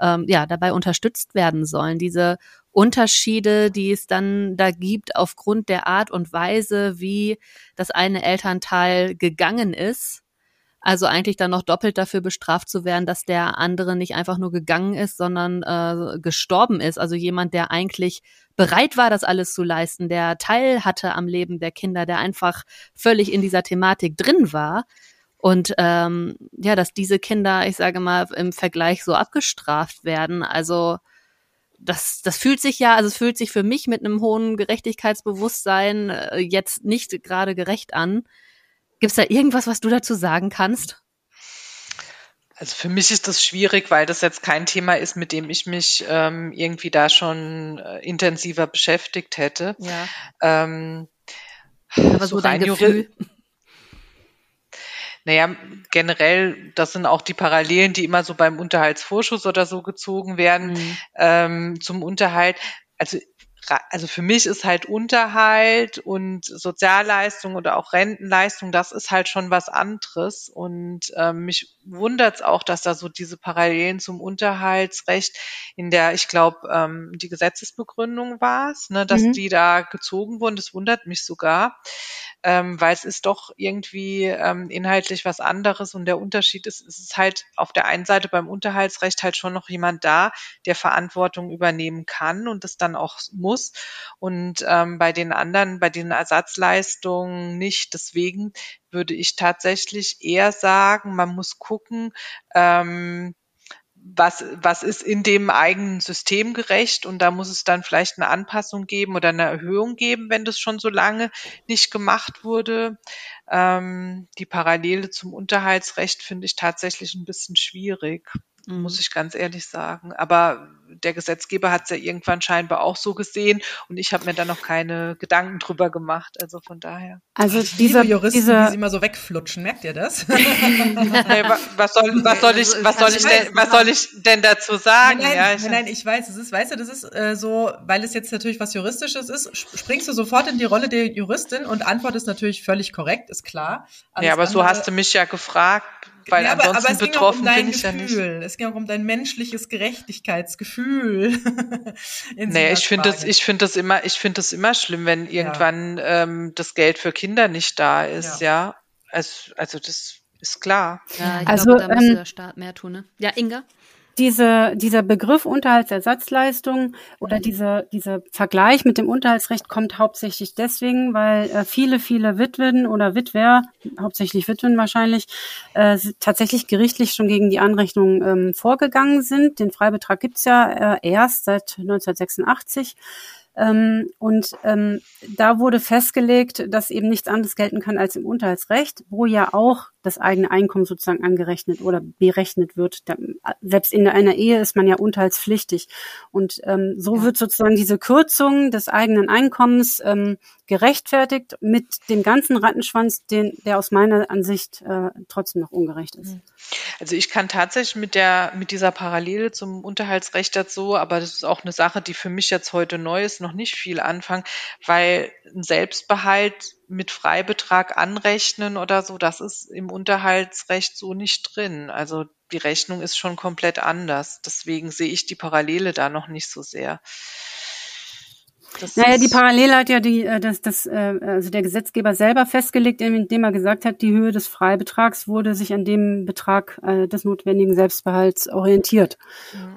ähm, ja dabei unterstützt werden sollen. Diese Unterschiede, die es dann da gibt aufgrund der Art und Weise, wie das eine Elternteil gegangen ist, also eigentlich dann noch doppelt dafür bestraft zu werden, dass der andere nicht einfach nur gegangen ist, sondern äh, gestorben ist. Also jemand, der eigentlich bereit war, das alles zu leisten, der Teil hatte am Leben der Kinder, der einfach völlig in dieser Thematik drin war. Und ähm, ja, dass diese Kinder, ich sage mal, im Vergleich so abgestraft werden. Also das, das fühlt sich ja, also es fühlt sich für mich mit einem hohen Gerechtigkeitsbewusstsein äh, jetzt nicht gerade gerecht an Gibt es da irgendwas, was du dazu sagen kannst? Also für mich ist das schwierig, weil das jetzt kein Thema ist, mit dem ich mich ähm, irgendwie da schon äh, intensiver beschäftigt hätte. Ja. Ähm, Aber so, so dein Gefühl. Naja, generell, das sind auch die Parallelen, die immer so beim Unterhaltsvorschuss oder so gezogen werden mhm. ähm, zum Unterhalt. Also also für mich ist halt Unterhalt und Sozialleistung oder auch Rentenleistung, das ist halt schon was anderes. Und ähm, mich wundert es auch, dass da so diese Parallelen zum Unterhaltsrecht in der, ich glaube, ähm, die Gesetzesbegründung war es, ne, dass mhm. die da gezogen wurden. Das wundert mich sogar ähm, weil es ist doch irgendwie ähm, inhaltlich was anderes und der Unterschied ist, es ist halt auf der einen Seite beim Unterhaltsrecht halt schon noch jemand da, der Verantwortung übernehmen kann und das dann auch muss und ähm, bei den anderen, bei den Ersatzleistungen nicht. Deswegen würde ich tatsächlich eher sagen, man muss gucken, ähm, was, was ist in dem eigenen System gerecht und da muss es dann vielleicht eine Anpassung geben oder eine Erhöhung geben, wenn das schon so lange nicht gemacht wurde. Ähm, die Parallele zum Unterhaltsrecht finde ich tatsächlich ein bisschen schwierig mhm. muss ich ganz ehrlich sagen. Aber der Gesetzgeber hat es ja irgendwann scheinbar auch so gesehen und ich habe mir da noch keine Gedanken drüber gemacht. Also von daher. Also diese Juristen, diese, die sie immer so wegflutschen, merkt ihr das? nee, was soll, was soll ich, was soll ich denn, was soll ich denn dazu sagen? Nein, nein, ja, ich, nein, ich weiß, es ist, weißt du, das ist äh, so, weil es jetzt natürlich was Juristisches ist, springst du sofort in die Rolle der Juristin und antwortest natürlich völlig korrekt, ist klar. Alles ja, aber so hast du mich ja gefragt weil ja, aber, ansonsten aber betroffen um bin ich Gefühl. ja nicht. Es ging auch um dein menschliches Gerechtigkeitsgefühl. naja, ich finde das, ich finde das immer, ich finde das immer schlimm, wenn irgendwann ja. ähm, das Geld für Kinder nicht da ist, ja. ja. Also, also das ist klar. Ja, ich also, glaube, da müsste ähm, der Staat mehr tun. Ne? Ja, Inga? Diese, dieser Begriff Unterhaltsersatzleistung oder dieser, dieser Vergleich mit dem Unterhaltsrecht kommt hauptsächlich deswegen, weil äh, viele, viele Witwen oder Witwer, hauptsächlich Witwen wahrscheinlich, äh, tatsächlich gerichtlich schon gegen die Anrechnung ähm, vorgegangen sind. Den Freibetrag gibt's ja äh, erst seit 1986. Ähm, und ähm, da wurde festgelegt, dass eben nichts anderes gelten kann als im Unterhaltsrecht, wo ja auch das eigene Einkommen sozusagen angerechnet oder berechnet wird. Selbst in einer Ehe ist man ja unterhaltspflichtig. Und ähm, so ja. wird sozusagen diese Kürzung des eigenen Einkommens ähm, gerechtfertigt mit dem ganzen Rattenschwanz, den, der aus meiner Ansicht äh, trotzdem noch ungerecht ist. Mhm. Also ich kann tatsächlich mit der mit dieser Parallele zum Unterhaltsrecht dazu, aber das ist auch eine Sache, die für mich jetzt heute neu ist, noch nicht viel anfangen, weil ein Selbstbehalt mit Freibetrag anrechnen oder so, das ist im Unterhaltsrecht so nicht drin. Also die Rechnung ist schon komplett anders. Deswegen sehe ich die Parallele da noch nicht so sehr. Das naja, die Parallele hat ja die, äh, das, das, äh, also der Gesetzgeber selber festgelegt, indem er gesagt hat, die Höhe des Freibetrags wurde sich an dem Betrag äh, des notwendigen Selbstbehalts orientiert.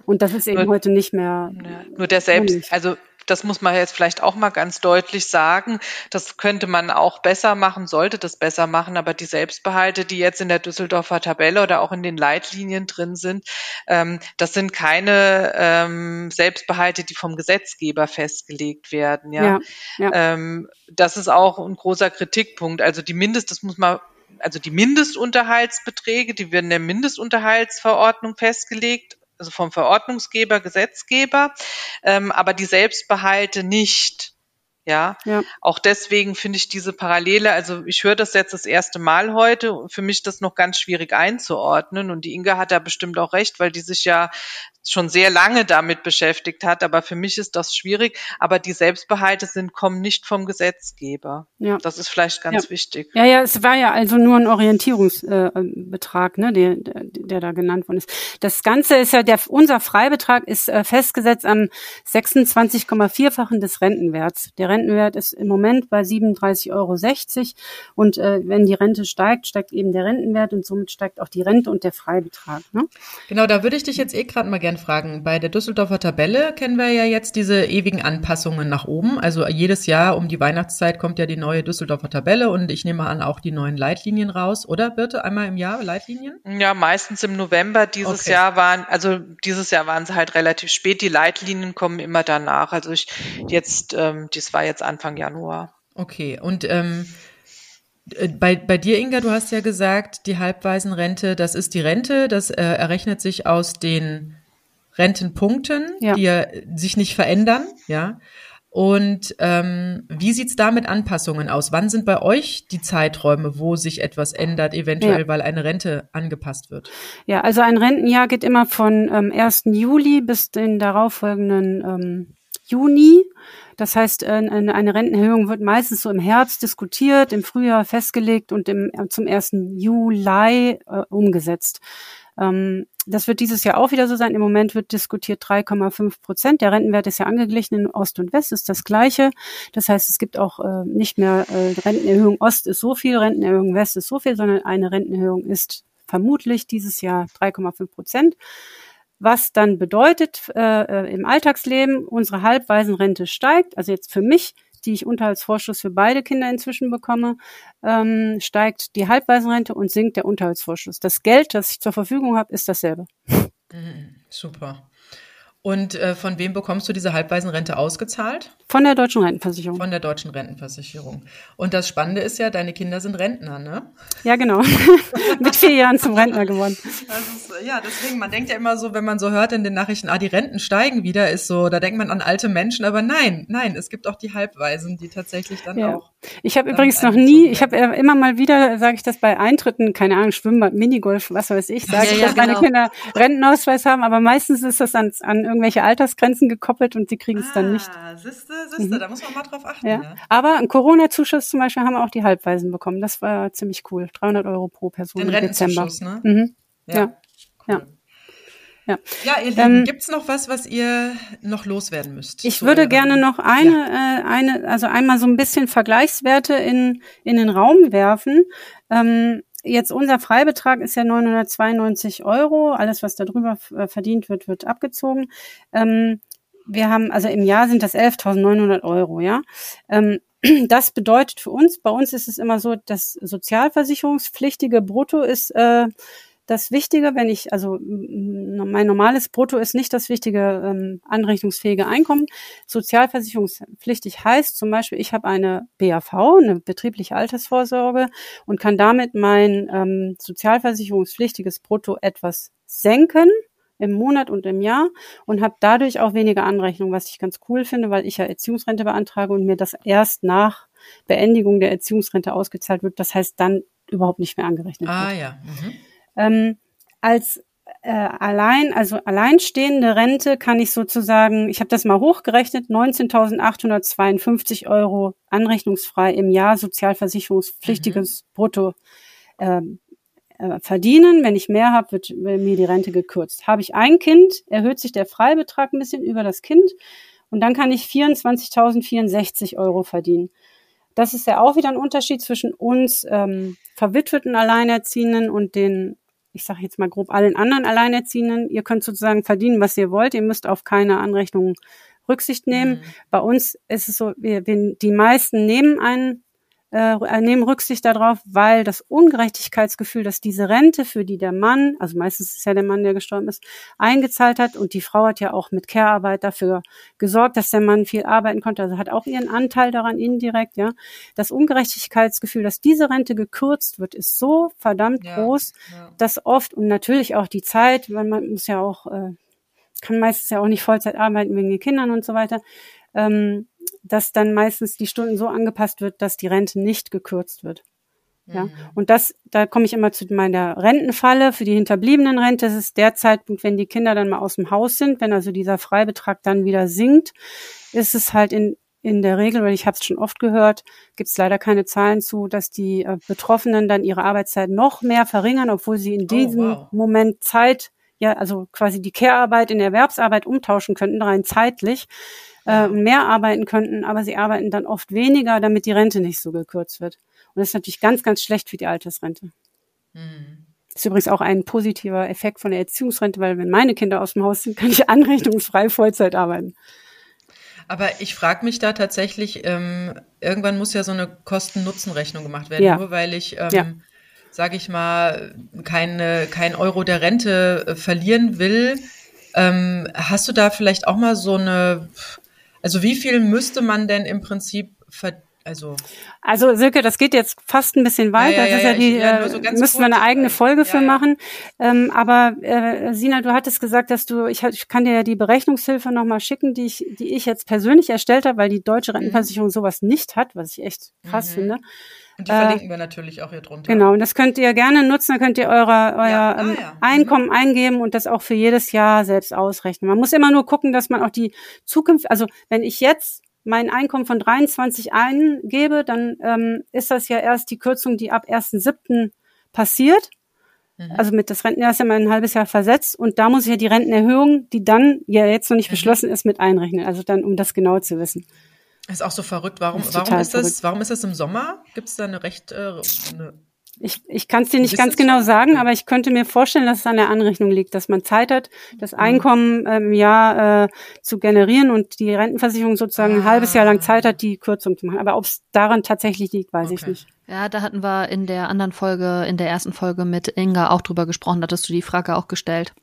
Und das ist eben nur, heute nicht mehr. Ja, nur der Selbst, also das muss man jetzt vielleicht auch mal ganz deutlich sagen. Das könnte man auch besser machen, sollte das besser machen. Aber die Selbstbehalte, die jetzt in der Düsseldorfer Tabelle oder auch in den Leitlinien drin sind, ähm, das sind keine ähm, Selbstbehalte, die vom Gesetzgeber festgelegt werden. Ja, ja, ja. Ähm, das ist auch ein großer Kritikpunkt. Also die Mindest, das muss man also die Mindestunterhaltsbeträge, die werden in der Mindestunterhaltsverordnung festgelegt also vom Verordnungsgeber, Gesetzgeber, ähm, aber die Selbstbehalte nicht. Ja, ja. auch deswegen finde ich diese Parallele, also ich höre das jetzt das erste Mal heute, für mich das noch ganz schwierig einzuordnen und die Inga hat da bestimmt auch recht, weil die sich ja schon sehr lange damit beschäftigt hat, aber für mich ist das schwierig, aber die Selbstbehalte sind, kommen nicht vom Gesetzgeber. Ja. Das ist vielleicht ganz ja. wichtig. Ja, ja, es war ja also nur ein Orientierungsbetrag, äh, ne, der, der, der da genannt worden ist. Das Ganze ist ja, der, unser Freibetrag ist äh, festgesetzt am 26,4-fachen des Rentenwerts. Der Rentenwert ist im Moment bei 37,60 Euro und äh, wenn die Rente steigt, steigt eben der Rentenwert und somit steigt auch die Rente und der Freibetrag. Ne? Genau, da würde ich dich jetzt eh gerade mal gerne fragen. Bei der Düsseldorfer Tabelle kennen wir ja jetzt diese ewigen Anpassungen nach oben. Also jedes Jahr um die Weihnachtszeit kommt ja die neue Düsseldorfer Tabelle und ich nehme an auch die neuen Leitlinien raus, oder Birte? Einmal im Jahr Leitlinien? Ja, meistens im November. Dieses okay. Jahr waren, also dieses Jahr waren sie halt relativ spät. Die Leitlinien kommen immer danach. Also ich jetzt, ähm, das war jetzt Anfang Januar. Okay, und ähm, Äh, bei, bei dir, Inga, du hast ja gesagt, die Halbwaisenrente, das ist die Rente, das äh, errechnet sich aus den Rentenpunkten, ja. die ja sich nicht verändern, ja. Und ähm, wie sieht's da mit Anpassungen aus? Wann sind bei euch die Zeiträume, wo sich etwas ändert, eventuell, ja. weil eine Rente angepasst wird? Ja, also ein Rentenjahr geht immer von ähm, 1. Juli bis den darauffolgenden ähm, Juni. Das heißt, eine Rentenerhöhung wird meistens so im Herbst diskutiert, im Frühjahr festgelegt und im, zum 1. Juli äh, umgesetzt. Ähm, das wird dieses Jahr auch wieder so sein. Im Moment wird diskutiert 3,5 Prozent. Der Rentenwert ist ja angeglichen in Ost und West, ist das gleiche. Das heißt, es gibt auch äh, nicht mehr äh, Rentenerhöhung Ost ist so viel, Rentenerhöhung West ist so viel, sondern eine Rentenerhöhung ist vermutlich dieses Jahr 3,5 Prozent. Was dann bedeutet äh, äh, im Alltagsleben, unsere Halbwaisenrente steigt. Also jetzt für mich die ich Unterhaltsvorschuss für beide Kinder inzwischen bekomme, ähm, steigt die Halbwaisenrente und sinkt der Unterhaltsvorschuss. Das Geld, das ich zur Verfügung habe, ist dasselbe. Mhm, super. Und äh, von wem bekommst du diese Halbwaisenrente ausgezahlt? Von der Deutschen Rentenversicherung. Von der Deutschen Rentenversicherung. Und das Spannende ist ja, deine Kinder sind Rentner, ne? Ja, genau. Mit vier Jahren zum Rentner geworden. Ist, ja, deswegen, man denkt ja immer so, wenn man so hört in den Nachrichten, ah, die Renten steigen wieder, ist so, da denkt man an alte Menschen, aber nein, nein, es gibt auch die Halbwaisen, die tatsächlich dann ja. auch. Ich habe übrigens noch nie, ich habe immer mal wieder, sage ich das bei Eintritten, keine Ahnung, Schwimmbad, Minigolf, was weiß ich, sage ja, ich, dass ja, genau. meine Kinder Rentenausweis haben, aber meistens ist das an, an irgendwelche Altersgrenzen gekoppelt und die kriegen es dann nicht. Ah, siehste, siehste, mhm. da muss man mal drauf achten. Ja. ja. Aber ein Corona-Zuschuss zum Beispiel haben auch die Halbweisen bekommen. Das war ziemlich cool. 300 Euro pro Person Den im Dezember. Ne? Mhm. Ja. ja. Cool. ja. Ja, ja ihr Lieben, ähm, gibt's noch was, was ihr noch loswerden müsst? Ich würde gerne noch eine, ja. äh, eine, also einmal so ein bisschen Vergleichswerte in, in den Raum werfen. Ähm, jetzt unser Freibetrag ist ja 992 Euro. Alles, was darüber äh, verdient wird, wird abgezogen. Ähm, wir haben, also im Jahr sind das 11.900 Euro, ja. Ähm, das bedeutet für uns, bei uns ist es immer so, das sozialversicherungspflichtige Brutto ist äh, das Wichtige, wenn ich, also mein normales Brutto ist nicht das wichtige ähm, anrechnungsfähige Einkommen. Sozialversicherungspflichtig heißt zum Beispiel, ich habe eine BAV, eine betriebliche Altersvorsorge und kann damit mein ähm, sozialversicherungspflichtiges Brutto etwas senken im Monat und im Jahr und habe dadurch auch weniger Anrechnung, was ich ganz cool finde, weil ich ja Erziehungsrente beantrage und mir das erst nach Beendigung der Erziehungsrente ausgezahlt wird. Das heißt, dann überhaupt nicht mehr angerechnet ah, wird. Ah ja. Mhm. Ähm, als äh, allein, also alleinstehende Rente kann ich sozusagen, ich habe das mal hochgerechnet, 19.852 Euro anrechnungsfrei im Jahr sozialversicherungspflichtiges mhm. Brutto ähm, äh, verdienen. Wenn ich mehr habe, wird mir die Rente gekürzt. Habe ich ein Kind, erhöht sich der Freibetrag ein bisschen über das Kind und dann kann ich 24.064 Euro verdienen. Das ist ja auch wieder ein Unterschied zwischen uns ähm, verwitweten Alleinerziehenden und den, ich sage jetzt mal grob, allen anderen Alleinerziehenden. Ihr könnt sozusagen verdienen, was ihr wollt. Ihr müsst auf keine Anrechnung Rücksicht nehmen. Mhm. Bei uns ist es so, wir, wir, die meisten nehmen einen äh, nehmen Rücksicht darauf, weil das Ungerechtigkeitsgefühl, dass diese Rente, für die der Mann, also meistens ist es ja der Mann, der gestorben ist, eingezahlt hat und die Frau hat ja auch mit Care-Arbeit dafür gesorgt, dass der Mann viel arbeiten konnte, also hat auch ihren Anteil daran indirekt, ja. Das Ungerechtigkeitsgefühl, dass diese Rente gekürzt wird, ist so verdammt ja, groß, ja. dass oft und natürlich auch die Zeit, weil man muss ja auch, äh, kann meistens ja auch nicht Vollzeit arbeiten wegen den Kindern und so weiter, ähm, dass dann meistens die Stunden so angepasst wird, dass die Rente nicht gekürzt wird. Ja, mhm. und das, da komme ich immer zu meiner Rentenfalle für die hinterbliebenen Rente. Das ist der Zeitpunkt, wenn die Kinder dann mal aus dem Haus sind, wenn also dieser Freibetrag dann wieder sinkt, ist es halt in, in der Regel, weil ich habe es schon oft gehört, gibt es leider keine Zahlen zu, dass die äh, Betroffenen dann ihre Arbeitszeit noch mehr verringern, obwohl sie in oh, diesem oh, wow. Moment Zeit, ja, also quasi die Care-Arbeit in Erwerbsarbeit umtauschen könnten, rein zeitlich äh, mehr arbeiten könnten, aber sie arbeiten dann oft weniger, damit die Rente nicht so gekürzt wird. Und das ist natürlich ganz, ganz schlecht für die Altersrente. Mhm. Das ist übrigens auch ein positiver Effekt von der Erziehungsrente, weil wenn meine Kinder aus dem Haus sind, kann ich anrechnungsfrei Vollzeit arbeiten. Aber ich frage mich da tatsächlich, ähm, irgendwann muss ja so eine Kosten-Nutzen-Rechnung gemacht werden, ja. nur weil ich, ähm, ja. Sage ich mal, keine, kein Euro der Rente äh, verlieren will. Ähm, hast du da vielleicht auch mal so eine also wie viel müsste man denn im Prinzip Also, also Silke, das geht jetzt fast ein bisschen weiter. Ja, ja, ja, das ist ja die, ja, so äh, müssen wir eine eigene Folge für machen. Ähm, aber äh, Sina, du hattest gesagt, dass du, ich, ich kann dir ja die Berechnungshilfe nochmal schicken, die ich, die ich jetzt persönlich erstellt habe, weil die deutsche mhm. Rentenversicherung mhm. sowas nicht hat, was ich echt krass mhm. finde. Und die verlinken äh, wir natürlich auch hier drunter. Genau, und das könnt ihr gerne nutzen, da könnt ihr eure, euer ja. ah, ähm, ja. Einkommen mhm. eingeben und das auch für jedes Jahr selbst ausrechnen. Man muss immer nur gucken, dass man auch die Zukunft, also wenn ich jetzt mein Einkommen von 23 eingebe, dann ähm, ist das ja erst die Kürzung, die ab 1.7. passiert. Mhm. Also mit das Rentenjahr ist ja mal ein halbes Jahr versetzt und da muss ich ja die Rentenerhöhung, die dann ja jetzt noch nicht mhm. beschlossen ist, mit einrechnen. Also dann, um das genau zu wissen. Ist auch so verrückt. Warum, ist warum ist das, verrückt. warum ist das im Sommer? Gibt es da eine recht, äh, eine ich, ich kann es dir nicht ganz genau sagen, aber ich könnte mir vorstellen, dass es an der Anrechnung liegt, dass man Zeit hat, das mhm. Einkommen im ähm, Jahr äh, zu generieren und die Rentenversicherung sozusagen ein halbes Jahr lang ah. Zeit hat, die Kürzung zu machen. Aber ob es daran tatsächlich liegt, weiß okay. ich nicht. Ja, da hatten wir in der anderen Folge, in der ersten Folge mit Inga auch drüber gesprochen, hattest du die Frage auch gestellt.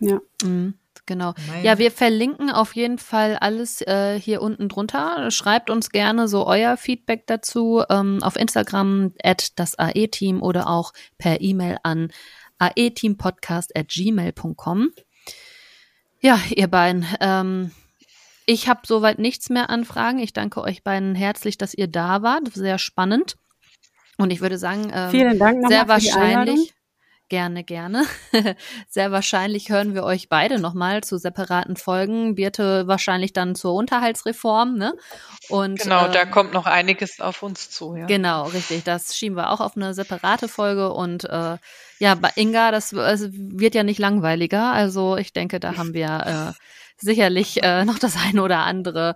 Ja. Mhm genau. Meine. Ja, wir verlinken auf jeden Fall alles äh, hier unten drunter. Schreibt uns gerne so euer Feedback dazu ähm, auf Instagram at das AE-Team oder auch per E-Mail an aeteampodcast at gmail.com. Ja, ihr beiden, ähm, ich habe soweit nichts mehr an Fragen. Ich danke euch beiden herzlich, dass ihr da wart. Sehr spannend. Und ich würde sagen, ähm, Vielen Dank sehr wahrscheinlich. Gerne, gerne. Sehr wahrscheinlich hören wir euch beide nochmal zu separaten Folgen. Birte wahrscheinlich dann zur Unterhaltsreform, ne? Und, genau, ähm, da kommt noch einiges auf uns zu, ja. Genau, richtig. Das schieben wir auch auf eine separate Folge und äh, ja, bei Inga, das, das wird ja nicht langweiliger. Also ich denke, da haben wir äh, sicherlich äh, noch das eine oder andere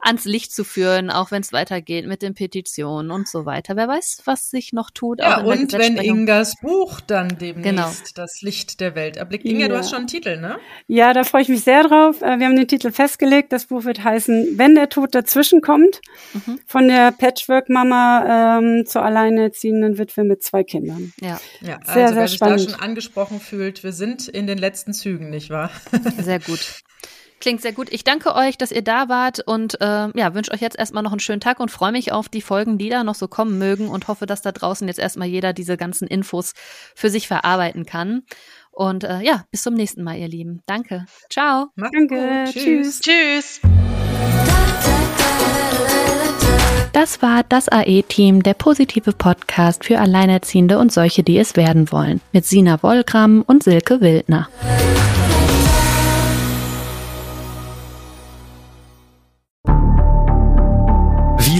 ans Licht zu führen, auch wenn es weitergeht mit den Petitionen und so weiter. Wer weiß, was sich noch tut. Ja, und wenn Ingas Buch dann demnächst genau. das Licht der Welt erblickt. Inga, ja. du hast schon einen Titel, ne? Ja, da freue ich mich sehr drauf. Äh, wir haben den Titel festgelegt. Das Buch wird heißen, wenn der Tod dazwischen kommt, mhm. von der Patchwork-Mama ähm, zur alleinerziehenden Witwe mit zwei Kindern. Ja, ja sehr, also, sehr wer spannend. sich da schon angesprochen fühlt, wir sind in den letzten Zügen, nicht wahr? Sehr gut. Klingt sehr gut. Ich danke euch, dass ihr da wart und äh, ja, wünsche euch jetzt erstmal noch einen schönen Tag und freue mich auf die Folgen, die da noch so kommen mögen und hoffe, dass da draußen jetzt erstmal jeder diese ganzen Infos für sich verarbeiten kann. Und äh, ja, bis zum nächsten Mal, ihr Lieben. Danke. Ciao. Danke. Tschüss. Tschüss. Das war das AE-Team, der positive Podcast für Alleinerziehende und solche, die es werden wollen, mit Sina Wollgramm und Silke Wildner.